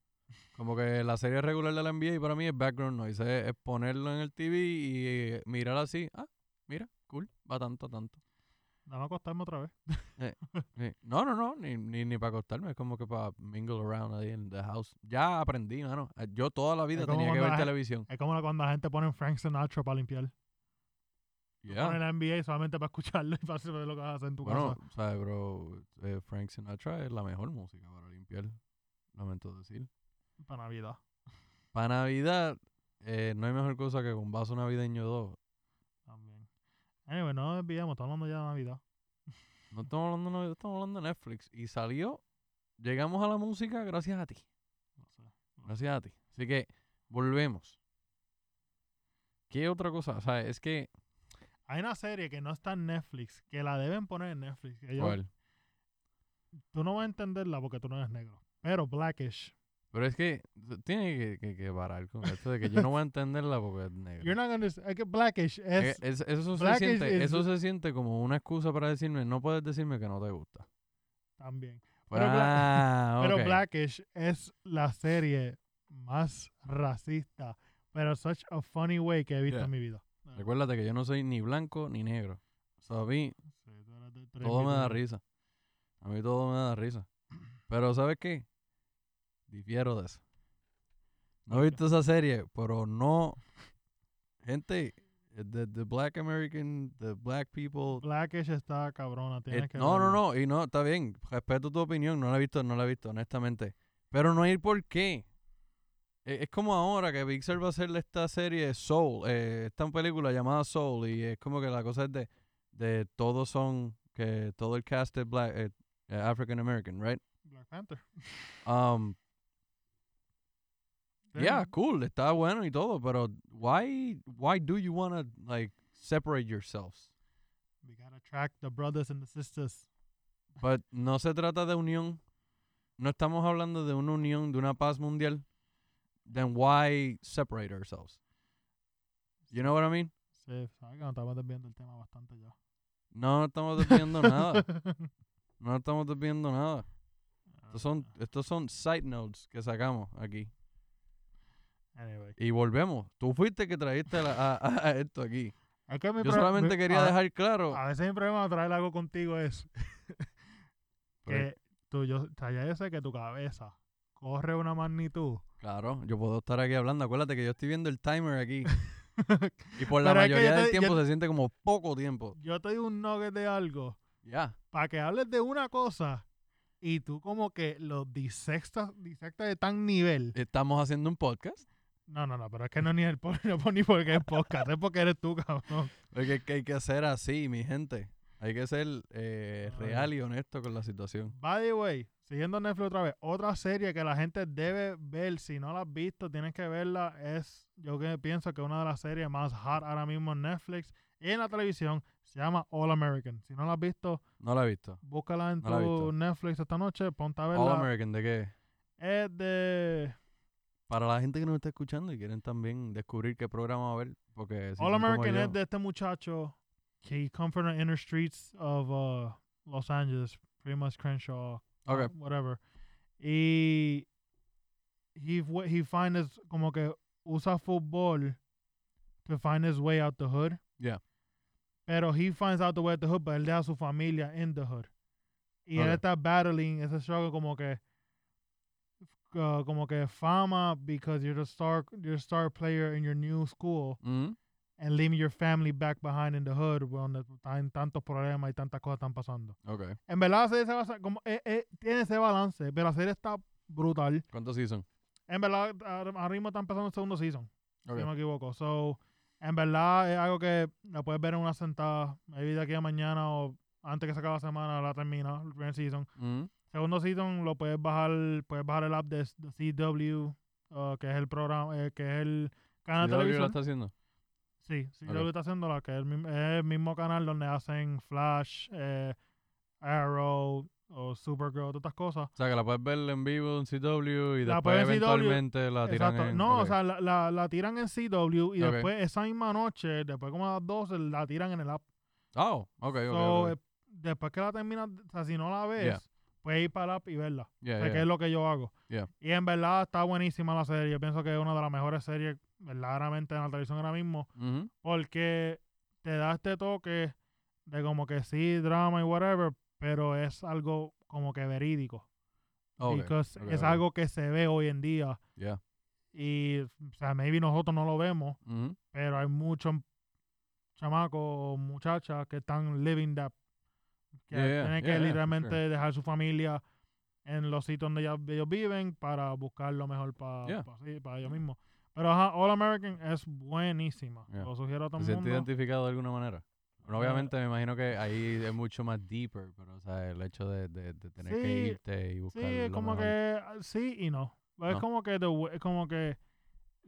Como que la serie regular de la NBA para mí es background noise. Es, es ponerlo en el TV y eh, mirar así. Ah, mira, cool, va tanto, tanto. Dame a acostarme otra vez. Sí. No, no, no, ni, ni, ni para acostarme, es como que para mingle around ahí en the house. Ya aprendí, mano. Eh, Yo toda la vida tenía que ver televisión. Es como cuando la gente pone Frank Sinatra para limpiar. Yeah. Pone la NBA solamente para escucharlo y para saber lo que vas a hacer en tu Bueno, casa. sabes, bro, eh, Frank Sinatra es la mejor música para limpiar. Lamento decir. Para Navidad. Para Navidad, eh, no hay mejor cosa que con vaso navideño 2. También. Anyway, no nos estamos hablando ya de Navidad. No estamos hablando de Navidad, estamos hablando de Netflix. Y salió, llegamos a la música gracias a ti. No sé. Gracias a ti. Así que, volvemos. ¿Qué otra cosa? O sea, es que... Hay una serie que no está en Netflix, que la deben poner en Netflix. ¿Cuál? tú no vas a entenderla porque tú no eres negro. Pero Blackish. Pero es que tiene que, que, que parar con esto de que yo no voy a entenderla porque es negro. You're not gonna, Blackish es, es- eso, se siente, is- eso se siente como una excusa para decirme, no puedes decirme que no te gusta. también. Pero ah, Pero. Blackish es la serie más racista, pero such a funny way que he visto Yeah. en mi vida. Recuérdate que yo no soy ni blanco ni negro. O sea, a mí Sí, todo me da risa. A mí todo me da risa. Pero ¿sabes qué? Difiero de eso. No he visto esa serie, pero no... Gente, the, the black American, the black people. Blackish está cabrona. eh, Tienes que no, no, no, y no, está bien. Respeto tu opinión, no la he visto, no la he visto, honestamente. Pero no hay por qué. E- Es como ahora que Pixar va a hacerle esta serie Soul, eh, esta película llamada Soul, y es como que la cosa es de, de todos son, que todo el cast es black, eh, eh, African American, right? Black Panther. Um. Yeah, cool, está bueno y todo, pero why, why do you wanna like separate yourselves? We gotta track the brothers and the sisters. But no se trata de unión. No estamos hablando de una unión, de una paz mundial. Then why separate ourselves? You know what I mean? Sí, sabes que nos estamos desviando el tema bastante ya. No, no estamos desviando nada. No estamos desviando nada. Estos son, estos son side notes que sacamos aquí. Anyway. Y volvemos. Tú fuiste que trajiste a, a- a esto aquí. Es que mi Yo solamente mi- quería a- dejar claro. A veces mi problema de traer algo contigo es Pero- que tú, yo, o sea, ya sé que tu cabeza corre una magnitud. Claro, yo puedo estar aquí hablando. Acuérdate que yo estoy viendo el timer aquí. Y por la Pero es que yo mayoría te- del yo- tiempo se siente como poco tiempo. yo te doy un nugget de algo Ya. para que hables de una cosa y tú como que lo disectas, disectas de tan nivel. Estamos haciendo un podcast. No, no, no, pero es que no es ni el no por- ni porque es podcast, es porque eres tú, cabrón. Porque es que hay que hacer así, mi gente. Hay que ser eh, real y honesto con la situación. By the way, siguiendo Netflix otra vez, otra serie que la gente debe ver, si no la has visto, tienes que verla, es, yo que pienso que una de las series más hot ahora mismo en Netflix y en la televisión, se llama All American. Si no la has visto, No la he visto. búscala en No tu. Netflix esta noche, ponte a All verla. American, ¿de qué? Es de... Para la gente que nos está escuchando y quieren también descubrir qué programa va a ver. Porque si All American es de este muchacho que come from the inner streets of uh, Los Angeles, pretty much Crenshaw, uh, whatever. Y he he find his, como que usa fútbol to find his way out the hood. Yeah. Pero he finds out the way out the hood, pero él deja a su familia in the hood. Y él Ok. está battling ese struggle como que uh, como que fama because you're the star you're a star player in your new school Mm, and leaving your family back behind in the hood donde están tantos problemas y tantas cosas están pasando. ok. En verdad se basa como eh, eh, tiene ese balance, pero la serie está brutal. ¿Cuántos season? En verdad ahora mismo está empezando el segundo season, si no me equivoco. So, en verdad es algo que la puedes ver en una sentada, maybe de aquí a mañana o antes que se acabe la semana la termina, el primer season. Mm, Segundo season lo puedes bajar, puedes bajar el app de, de CW, uh, que es el programa, eh, que es el canal de CW lo televisión. está haciendo? Sí, sí, Ok. lo que está haciendo la que es el, mismo, es el mismo canal donde hacen Flash, eh, Arrow o Supergirl, todas estas cosas. O sea, que la puedes ver en vivo en CW y La después CW, eventualmente la tiran Exacto. en... No, o sea, la, la, la tiran en CW y después esa misma noche, después como a las 12, la tiran en el app. Oh, ok, ok. So, ok. eh, después que la terminas, o sea, si no la ves, Yeah. Puedes ir para app y verla. Yeah, O sea, yeah. que es lo que yo hago. Yeah. Y en verdad está buenísima la serie. Yo pienso que es una de las mejores series verdaderamente en la televisión ahora mismo. Porque te da este toque de como que sí, drama y whatever, pero es algo como que verídico. Ok, Because ok, es algo que se ve hoy en día. Y, o sea, maybe nosotros no lo vemos, pero hay muchos chamacos o muchachas que están living that. Que Yeah, yeah, tienen que yeah, literalmente sure. dejar su familia en los sitios donde ya- ellos viven para buscar lo mejor para Yeah. ellos mismos. Pero ajá, All American es buenísima. Lo sugiero a todo ¿Te el mundo. identificado de alguna manera? Bueno, obviamente me imagino que ahí es mucho más deeper, pero o sea, el hecho de, de, de tener que irte y buscar Sí, es lo como mejor. que sí y no. Es No. como que es como que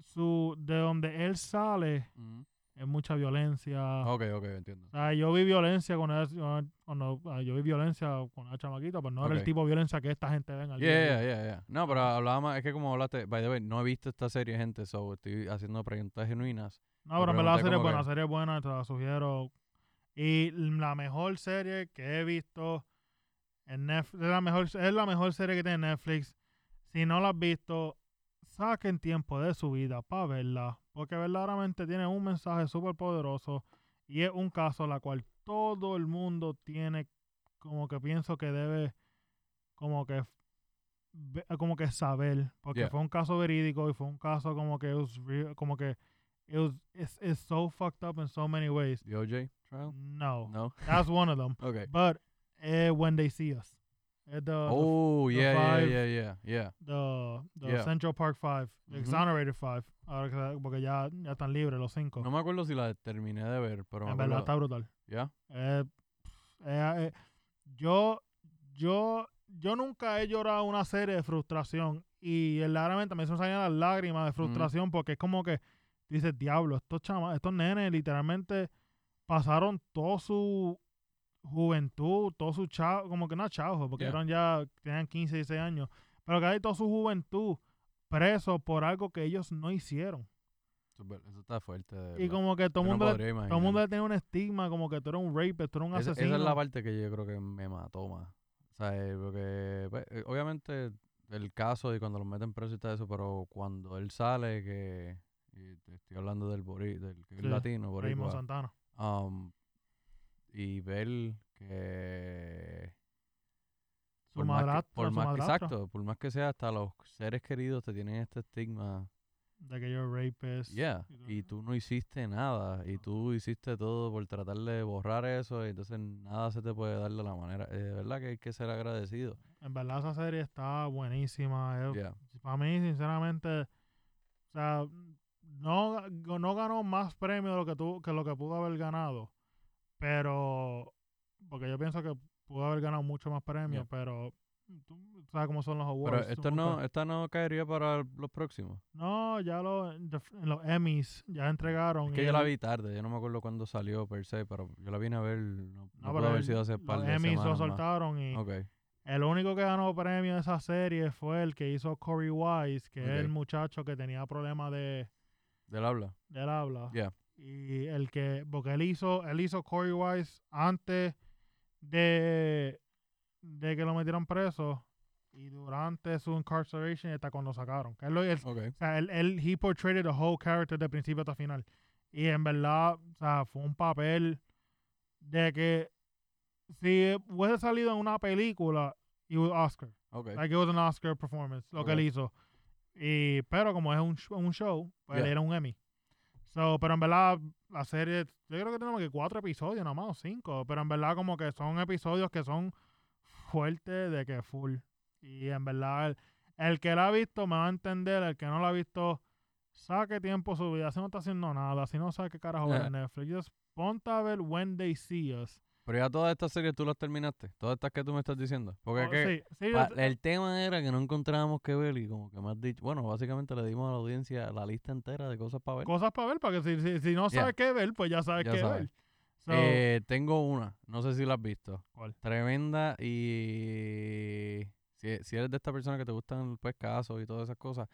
su de donde él sale Ujú. Es mucha violencia. Ok, ok, entiendo. O sea, yo vi violencia cuando, era- cuando ah, yo vi violencia cuando era chamaquito, pero no era el tipo de violencia que esta gente día a Yeah, día. yeah, yeah, yeah. No, pero hablaba más, es que como hablaste, by the way, no he visto esta serie, gente, so estoy haciendo preguntas genuinas. No, pero en verdad la serie es buena, la serie es buena, te la sugiero. Y la mejor serie que he visto en Netflix, es la mejor, es la mejor serie que tiene Netflix. Si no la has visto, saquen tiempo de su vida para verla, porque verdaderamente tiene un mensaje súper poderoso y es un caso la cual todo el mundo tiene como que pienso que debe como que ve- como que saber, porque Yeah. fue un caso verídico y fue un caso como que, was real- como que it was it's, it's so fucked up in so many ways. The OJ trial? No, No. that's one of them. Okay. But eh, when they see us, The oh the yeah, yeah, five- yeah, yeah, yeah. the, the Yeah. Central Park Five, the Ujú. exonerated five, ahora que- porque ya, ya están libres los cinco. No me acuerdo si la terminé de ver, pero en verdad está brutal. ¿Ya? Eh, eh, eh, yo, yo, yo nunca he llorado una serie de frustración y verdaderamente me hizo salir las lágrimas de frustración porque es como que dices, diablo, estos chama, estos nenes literalmente pasaron toda su juventud, todo su chavo, como que no chavo, porque Yeah. eran ya, tenían 15, 16 años, pero que hay toda su juventud presos por algo que ellos no hicieron. Eso, está fuerte. Y como que todo el no mundo, podría todo mundo tiene un estigma, como que tú eres un rapist, tú eres un asesino. Esa es la parte que yo creo que me mató más. O sea, eh, porque pues, eh, obviamente el caso y cuando lo meten preso y todo eso, pero cuando él sale, que y te estoy hablando del, bori, del Sí, latino, Raymond boricua, Santana. um, y ver que Su por más que- madrastra, por su más que- madrastra, exacto, por más que sea hasta los seres queridos te tienen este estigma, De que you're rapist. yeah, y y tú no hiciste nada, y tú hiciste todo por tratar de borrar eso, y entonces nada se te puede dar de la manera, eh, de verdad que hay que ser agradecido, En verdad esa serie está buenísima. es- yeah, Para mí, sinceramente, o sea, no, no ganó más premios de lo que, tuvo, que lo que pudo haber ganado. Pero, porque yo pienso que pudo haber ganado mucho más premios, Yeah. pero tú sabes cómo son los pero awards. esto tú no, esta no caería para los próximos, No, ya lo, en los Emmys ya entregaron. es que yo la vi tarde, yo no me acuerdo cuándo salió per se, pero yo la vine a ver, no, no No, pudo pero haber sido hace par los de Emmys lo más. soltaron y Ok, el único que ganó premio de esa serie fue el que hizo Corey Wise, que es el muchacho que tenía problemas de, del habla, del habla. Yeah. Y el que, porque él hizo, él hizo Corey Wise antes de, de que lo metieran preso y durante su incarceration hasta cuando lo sacaron. Él, él- ok, o sea, él, él he portrayed the whole character de principio hasta final. Y en verdad, o sea, fue un papel de que si hubiese salido en una película, y was Oscar. ok, Like it was an Oscar performance, lo que él hizo. Y, pero como es un, un show, pues él Yeah. era un Emmy. So, pero en verdad, la serie, yo creo que tenemos que cuatro episodios nada más, o cinco. Pero en verdad, como que son episodios que son fuertes de que full. Y en verdad, el, el que la ha visto me va a entender, el que no la ha visto, saque tiempo su vida. Si no está haciendo nada, si no sabe qué carajo ver en Netflix, just ponte a ver When They See Us. Pero ya todas estas series tú las terminaste, todas estas que tú me estás diciendo, porque Oh, que sí, sí, Pa- yo- el tema era que no encontrábamos qué ver y como que me has dicho, bueno, básicamente le dimos a la audiencia la lista entera de cosas para ver. cosas para ver, para que si, si, si no Yeah. sabes qué ver, pues ya sabes Ya qué sabes. ver. So, Eh, tengo una, no sé si la has visto. ¿Cuál? Tremenda y si, si eres de esta persona que te gustan pues casos y todas esas cosas.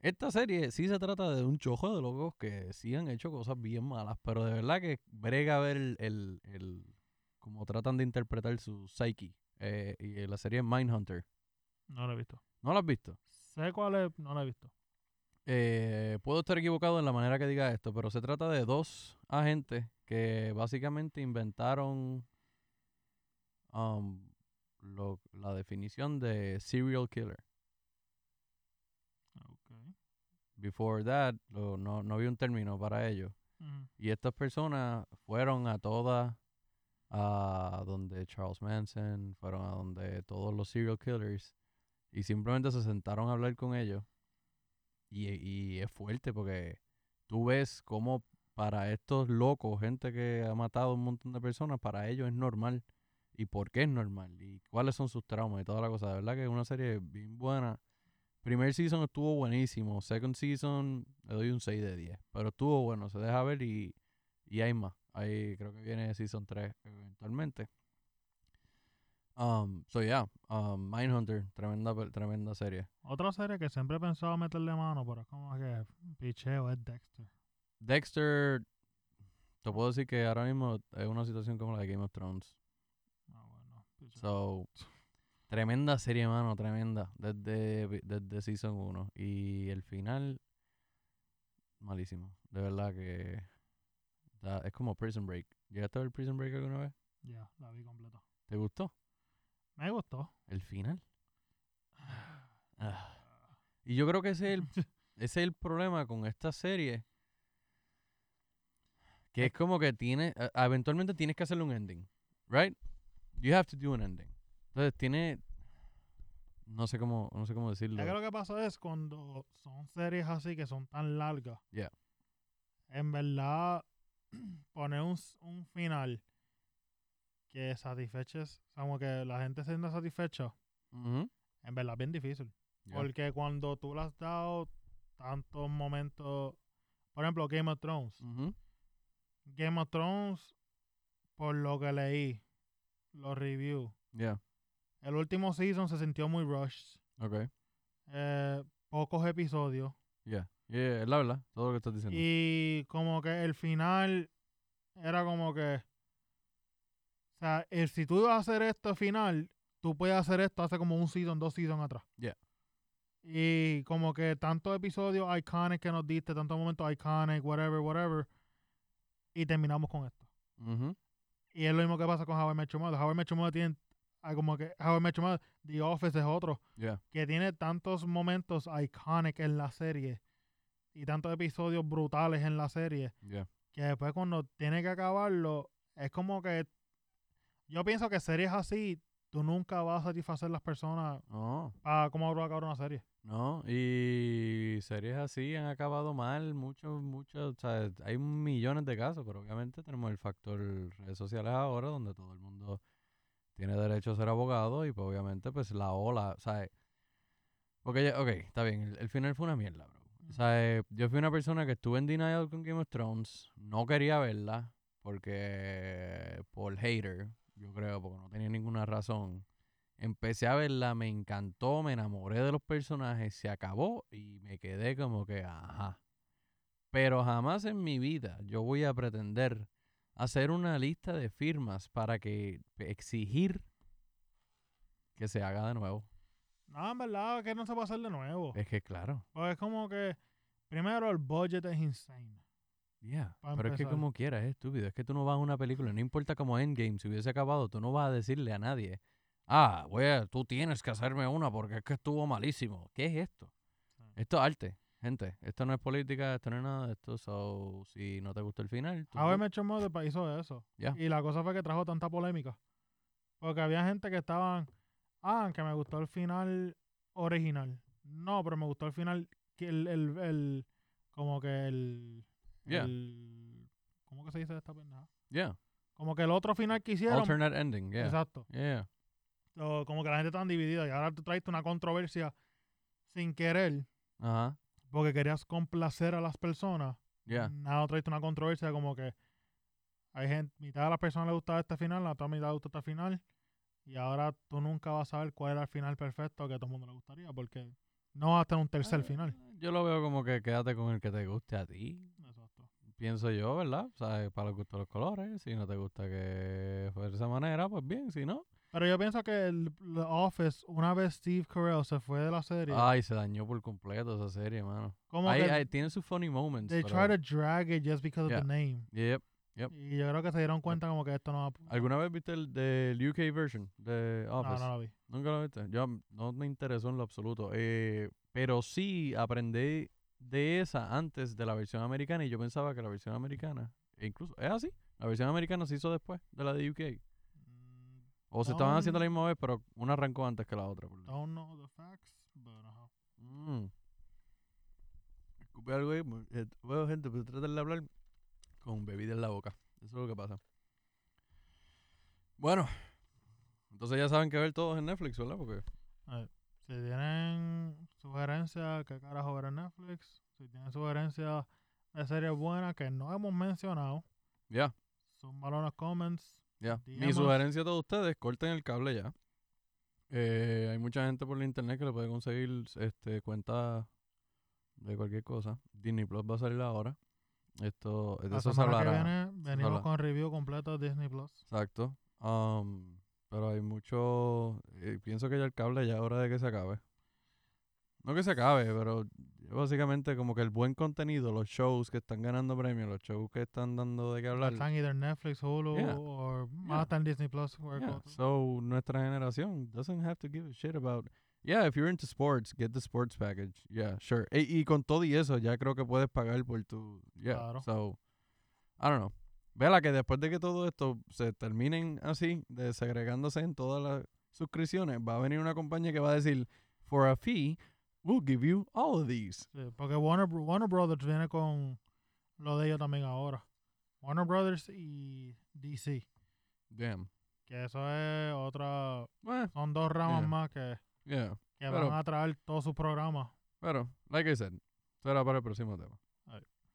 Esta serie sí se trata de un chojo de locos que sí han hecho cosas bien malas, pero de verdad que brega ver el, el, el- cómo tratan de interpretar su psyche. Eh, y la serie Mindhunter. no lo he visto. ¿No la has visto? Sé cuál es, no lo he visto. Eh, puedo estar equivocado en la manera que diga esto, pero se trata de dos agentes que básicamente inventaron um, lo- la definición de serial killer. Okay. Before that, lo- no, no había un término para ello. Ujú. Y estas personas fueron a todas, a donde Charles Manson, fueron a donde todos los serial killers, y simplemente se sentaron a hablar con ellos. Y, y es fuerte porque tú ves cómo para estos locos, gente que ha matado un montón de personas, para ellos es normal. ¿Y por qué es normal? ¿Y cuáles son sus traumas y toda la cosa? De verdad que es una serie bien buena. Primer season estuvo buenísimo. Second season le doy un 6 de 10. Pero estuvo bueno, se deja ver y, y hay más. Ahí creo que viene season 3 eventualmente. Um, so yeah, um, Mindhunter, tremenda, tremenda serie. Otra serie que siempre he pensado meterle mano, pero es como que picheo, es Dexter. Dexter, te puedo decir que ahora mismo es una situación como la de Game of Thrones. Ah, bueno. picheo. So, tremenda serie, mano, tremenda. Desde, desde Season 1. Y el final, malísimo. De verdad que es como Prison Break. ¿Llegaste a ver Prison Break alguna vez? Ya, la vi completa. ¿Te gustó? Me gustó. El final. Ah. Y yo creo que ese es el, ese es el problema con esta serie. Que es como que tiene, eventualmente tienes que hacerle un ending, right? You have to do an ending. Entonces tiene, no sé cómo, no sé cómo decirlo. Que lo que pasa es cuando son series así que son tan largas. Yeah. En verdad, poner un, un final que satisfeches, como que la gente se sienta satisfecha, en verdad es bien difícil. yeah. Porque cuando tú le has dado tantos momentos, por ejemplo, Game of Thrones. Game of Thrones, por lo que leí, los reviews, yeah, el último season se sintió muy rushed. okay, eh, pocos episodios. yeah, yeah, es la verdad, todo lo que estás diciendo. Y como que el final era como que. O sea, el- si tú ibas a hacer esto final, tú puedes hacer esto hace como un season, dos seasons atrás. Yeah. Y como que tantos episodios iconic que nos diste, tantos momentos iconic, whatever, whatever. Y terminamos con esto. Y es lo mismo que pasa con How I Met Your Mother. How I Met Your Mother tiene. ah, Como que How I Met Your Mother, The Office es otro. yeah, que tiene tantos momentos iconic en la serie y tantos episodios brutales en la serie yeah, que después cuando tiene que acabarlo es como que yo pienso que series así tú nunca vas a satisfacer las personas no, para cómo va a acabar una serie. No, y series así han acabado mal, muchos, muchos, o sea, hay millones de casos, pero obviamente tenemos el factor redes sociales ahora, donde todo el mundo tiene derecho a ser abogado, y pues obviamente pues la ola, o sea, porque, ya- ok, está bien, el, el final fue una mierda, bro. O sea, eh, yo fui una persona que estuve en denial con Game of Thrones, no quería verla, porque por hater, yo creo, porque no tenía ninguna razón. Empecé a verla, me encantó, me enamoré de los personajes, se acabó y me quedé como que, ajá. Pero jamás en mi vida yo voy a pretender hacer una lista de firmas para que exigir que se haga de nuevo. No en verdad que no se va a hacer de nuevo Es que claro, porque es como que primero el budget es insane yeah, pero es que como quieras, es estúpido. Es que tú no vas a una película, no importa como Endgame, si hubiese acabado, tú no vas a decirle a nadie, ah, güey, tú tienes que hacerme una porque es que estuvo malísimo. ¿Qué es esto? Sí. Esto es arte, gente. Esto no es política, esto no es nada de esto. So, si no te gusta el final, tú bu- Met Your Mother hizo eso Ya. y la cosa fue que trajo tanta polémica porque había gente que estaban ah que me gustó el final original. No pero me gustó el final que el, el, el- como que el, Yeah. el- ¿cómo que se dice esta pendeja? yeah, como que el otro final que hicieron. Alternate ending, yeah, exacto. Yeah, So, como que la gente está dividida y ahora tú traiste una controversia sin querer ajá, porque querías complacer a las personas. Yeah, nada traiste una controversia como que hay gente, mitad de las personas le gustaba este final, la otra mitad le gusta este final, y ahora tú nunca vas a saber cuál era el final perfecto que a todo el mundo le gustaría, porque no vas a tener un tercer final. Yo lo veo como que quédate con el que te guste a ti. Exacto. Pienso yo, ¿verdad? O sea, para los gustos los colores. Si no te gusta que fuera de esa manera, pues bien. Si no, Pero yo pienso que el, The Office, una vez Steve Carell se fue de la serie, ay, se dañó por completo esa serie, mano. como que tiene sus funny moments. they try to drag it just because Yeah. of the name. Yep. Yep. Y yo creo que se dieron cuenta como que esto no va a... ¿Alguna vez viste el del UK version de No, Office? no lo vi. Nunca lo viste. Yo no me interesó en lo absoluto. Eh, pero sí aprendí de esa antes de la versión americana y yo pensaba que la versión americana, e incluso, es así. La versión americana se hizo después de la de UK. Mm, O se estaban haciendo la misma vez, pero una arrancó antes que la otra. por- Don't know the facts, but ajá. Mm. Algo ahí. eh, Bueno, gente, pues traten de hablar con bebida en la boca. Eso es lo que pasa. Bueno, entonces ya saben que ver todos en Netflix, ¿verdad? Porque si tienen sugerencias, ¿qué carajo ver en Netflix? Si tienen sugerencias de series buenas que no hemos mencionado, ya, son balones comments. ya. Mi sugerencia a todos ustedes, corten el cable ya. Eh, hay mucha gente por la internet que le puede conseguir este cuenta de cualquier cosa. Disney Plus va a salir ahora. Esto, de La eso se semana que hablará. viene venimos con review completo de Disney Plus. Exacto. Um, pero hay mucho. eh, pienso que ya el cable ya es hora de que se acabe. No que se acabe, pero básicamente como que el buen contenido, los shows que están ganando premios, los shows que están dando de qué hablar. Están either Netflix, Hulu Yeah. o Yeah. más en Disney Plus. Yeah. So nuestra generación doesn't have to give a shit about. Yeah, if you're into sports, get the sports package. Yeah, sure. E- y con todo y eso, ya creo que puedes pagar por tu. Yeah. Claro. So, I don't know. Vela que después de que todo esto se terminen así, de segregándose en todas las suscripciones, va a venir una compañía que va a decir, for a fee, we'll give you all of these. Sí, porque Warner, Warner Brothers viene con lo de ellos también ahora. Warner Brothers y DC. Damn. Que eso es otra. Son dos ramas Yeah. más que, yeah. que Pero- van a traer todos sus programas. Pero, like I said, será para el próximo tema.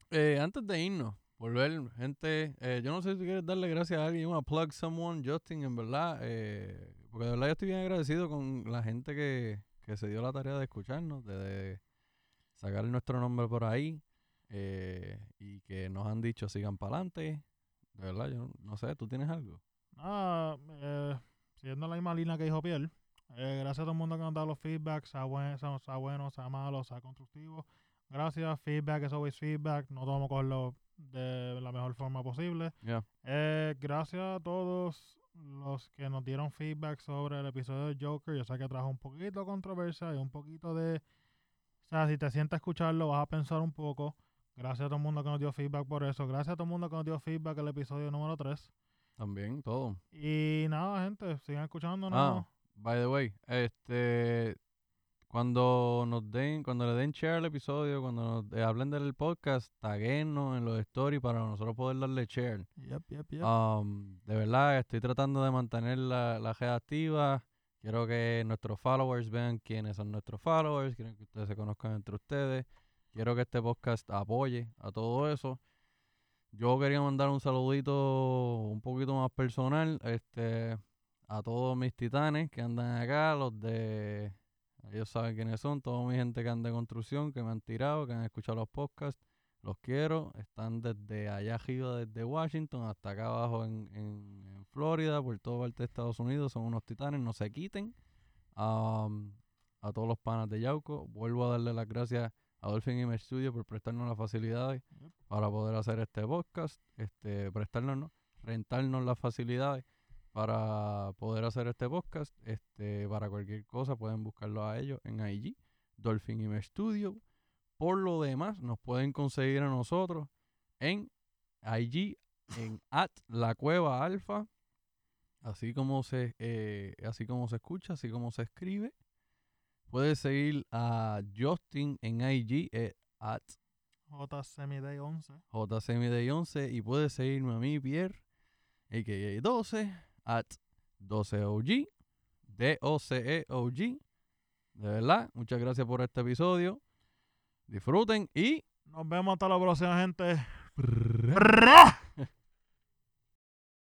Eh, antes de irnos, volver, gente, eh, yo no sé si quieres darle gracias a alguien, wanna plug someone, Justin, en verdad, eh, porque de verdad yo estoy bien agradecido con la gente que, que se dio la tarea de escucharnos, de, de sacar nuestro nombre por ahí, eh, y que nos han dicho sigan para adelante. De verdad, yo no, no sé, ¿tú tienes algo? Nada, eh, siguiendo la misma línea que dijo Pierre. Eh, gracias a todo el mundo que nos da los feedbacks, sea, buen, sea, sea bueno, sea malo, sea constructivo. Gracias, feedback es always feedback. No vamos a cogerlo de la mejor forma posible. Yeah. Eh, gracias a todos los que nos dieron feedback sobre el episodio de Joker. Yo sé que trajo un poquito de controversia y un poquito de... O sea, si te sientas a escucharlo, vas a pensar un poco. Gracias a todo el mundo que nos dio feedback por eso. Gracias a todo el mundo que nos dio feedback el episodio número 3. También, todo. Y nada, gente, sigan escuchándonos. Ah, by the way, este, cuando nos den, cuando le den share al episodio, cuando nos eh, hablen del podcast, taguenos en los stories para nosotros poder darle share. Yep, yep, yep. Um, de verdad, estoy tratando de mantener la, la red activa. Quiero que nuestros followers vean quiénes son nuestros followers. Quiero que ustedes se conozcan entre ustedes. Quiero que este podcast apoye a todo eso. Yo quería mandar un saludito un poquito más personal este, a todos mis titanes que andan acá, los de... Ellos saben quiénes son, toda mi gente que anda en construcción, que me han tirado, que han escuchado los podcasts. Los quiero. Están desde allá arriba, desde Washington, hasta acá abajo en, en, en Florida, por toda parte de Estados Unidos. Son unos titanes, no se quiten. Am, a todos los panas de Yauco. Vuelvo a darle las gracias a Dolphin Image Studio por prestarnos las facilidades Yep. para poder hacer este podcast. Este, prestarnos, ¿no? rentarnos las facilidades para poder hacer este podcast. Este, para cualquier cosa pueden buscarlo a ellos en IG, Dolphin Image Studio. Por lo demás, nos pueden conseguir a nosotros en IG, en at la cueva alfa, así como se, eh, así como se escucha, así como se escribe. Puedes seguir a Justin en IG, eh, at J Semiday 11. JCMD11 y puedes seguirme a mí, Pierre, a.k.a. 12, at 12OG, D-O-C-E-O-G. E De verdad, muchas gracias por este episodio. Disfruten y... Nos vemos hasta la próxima, gente.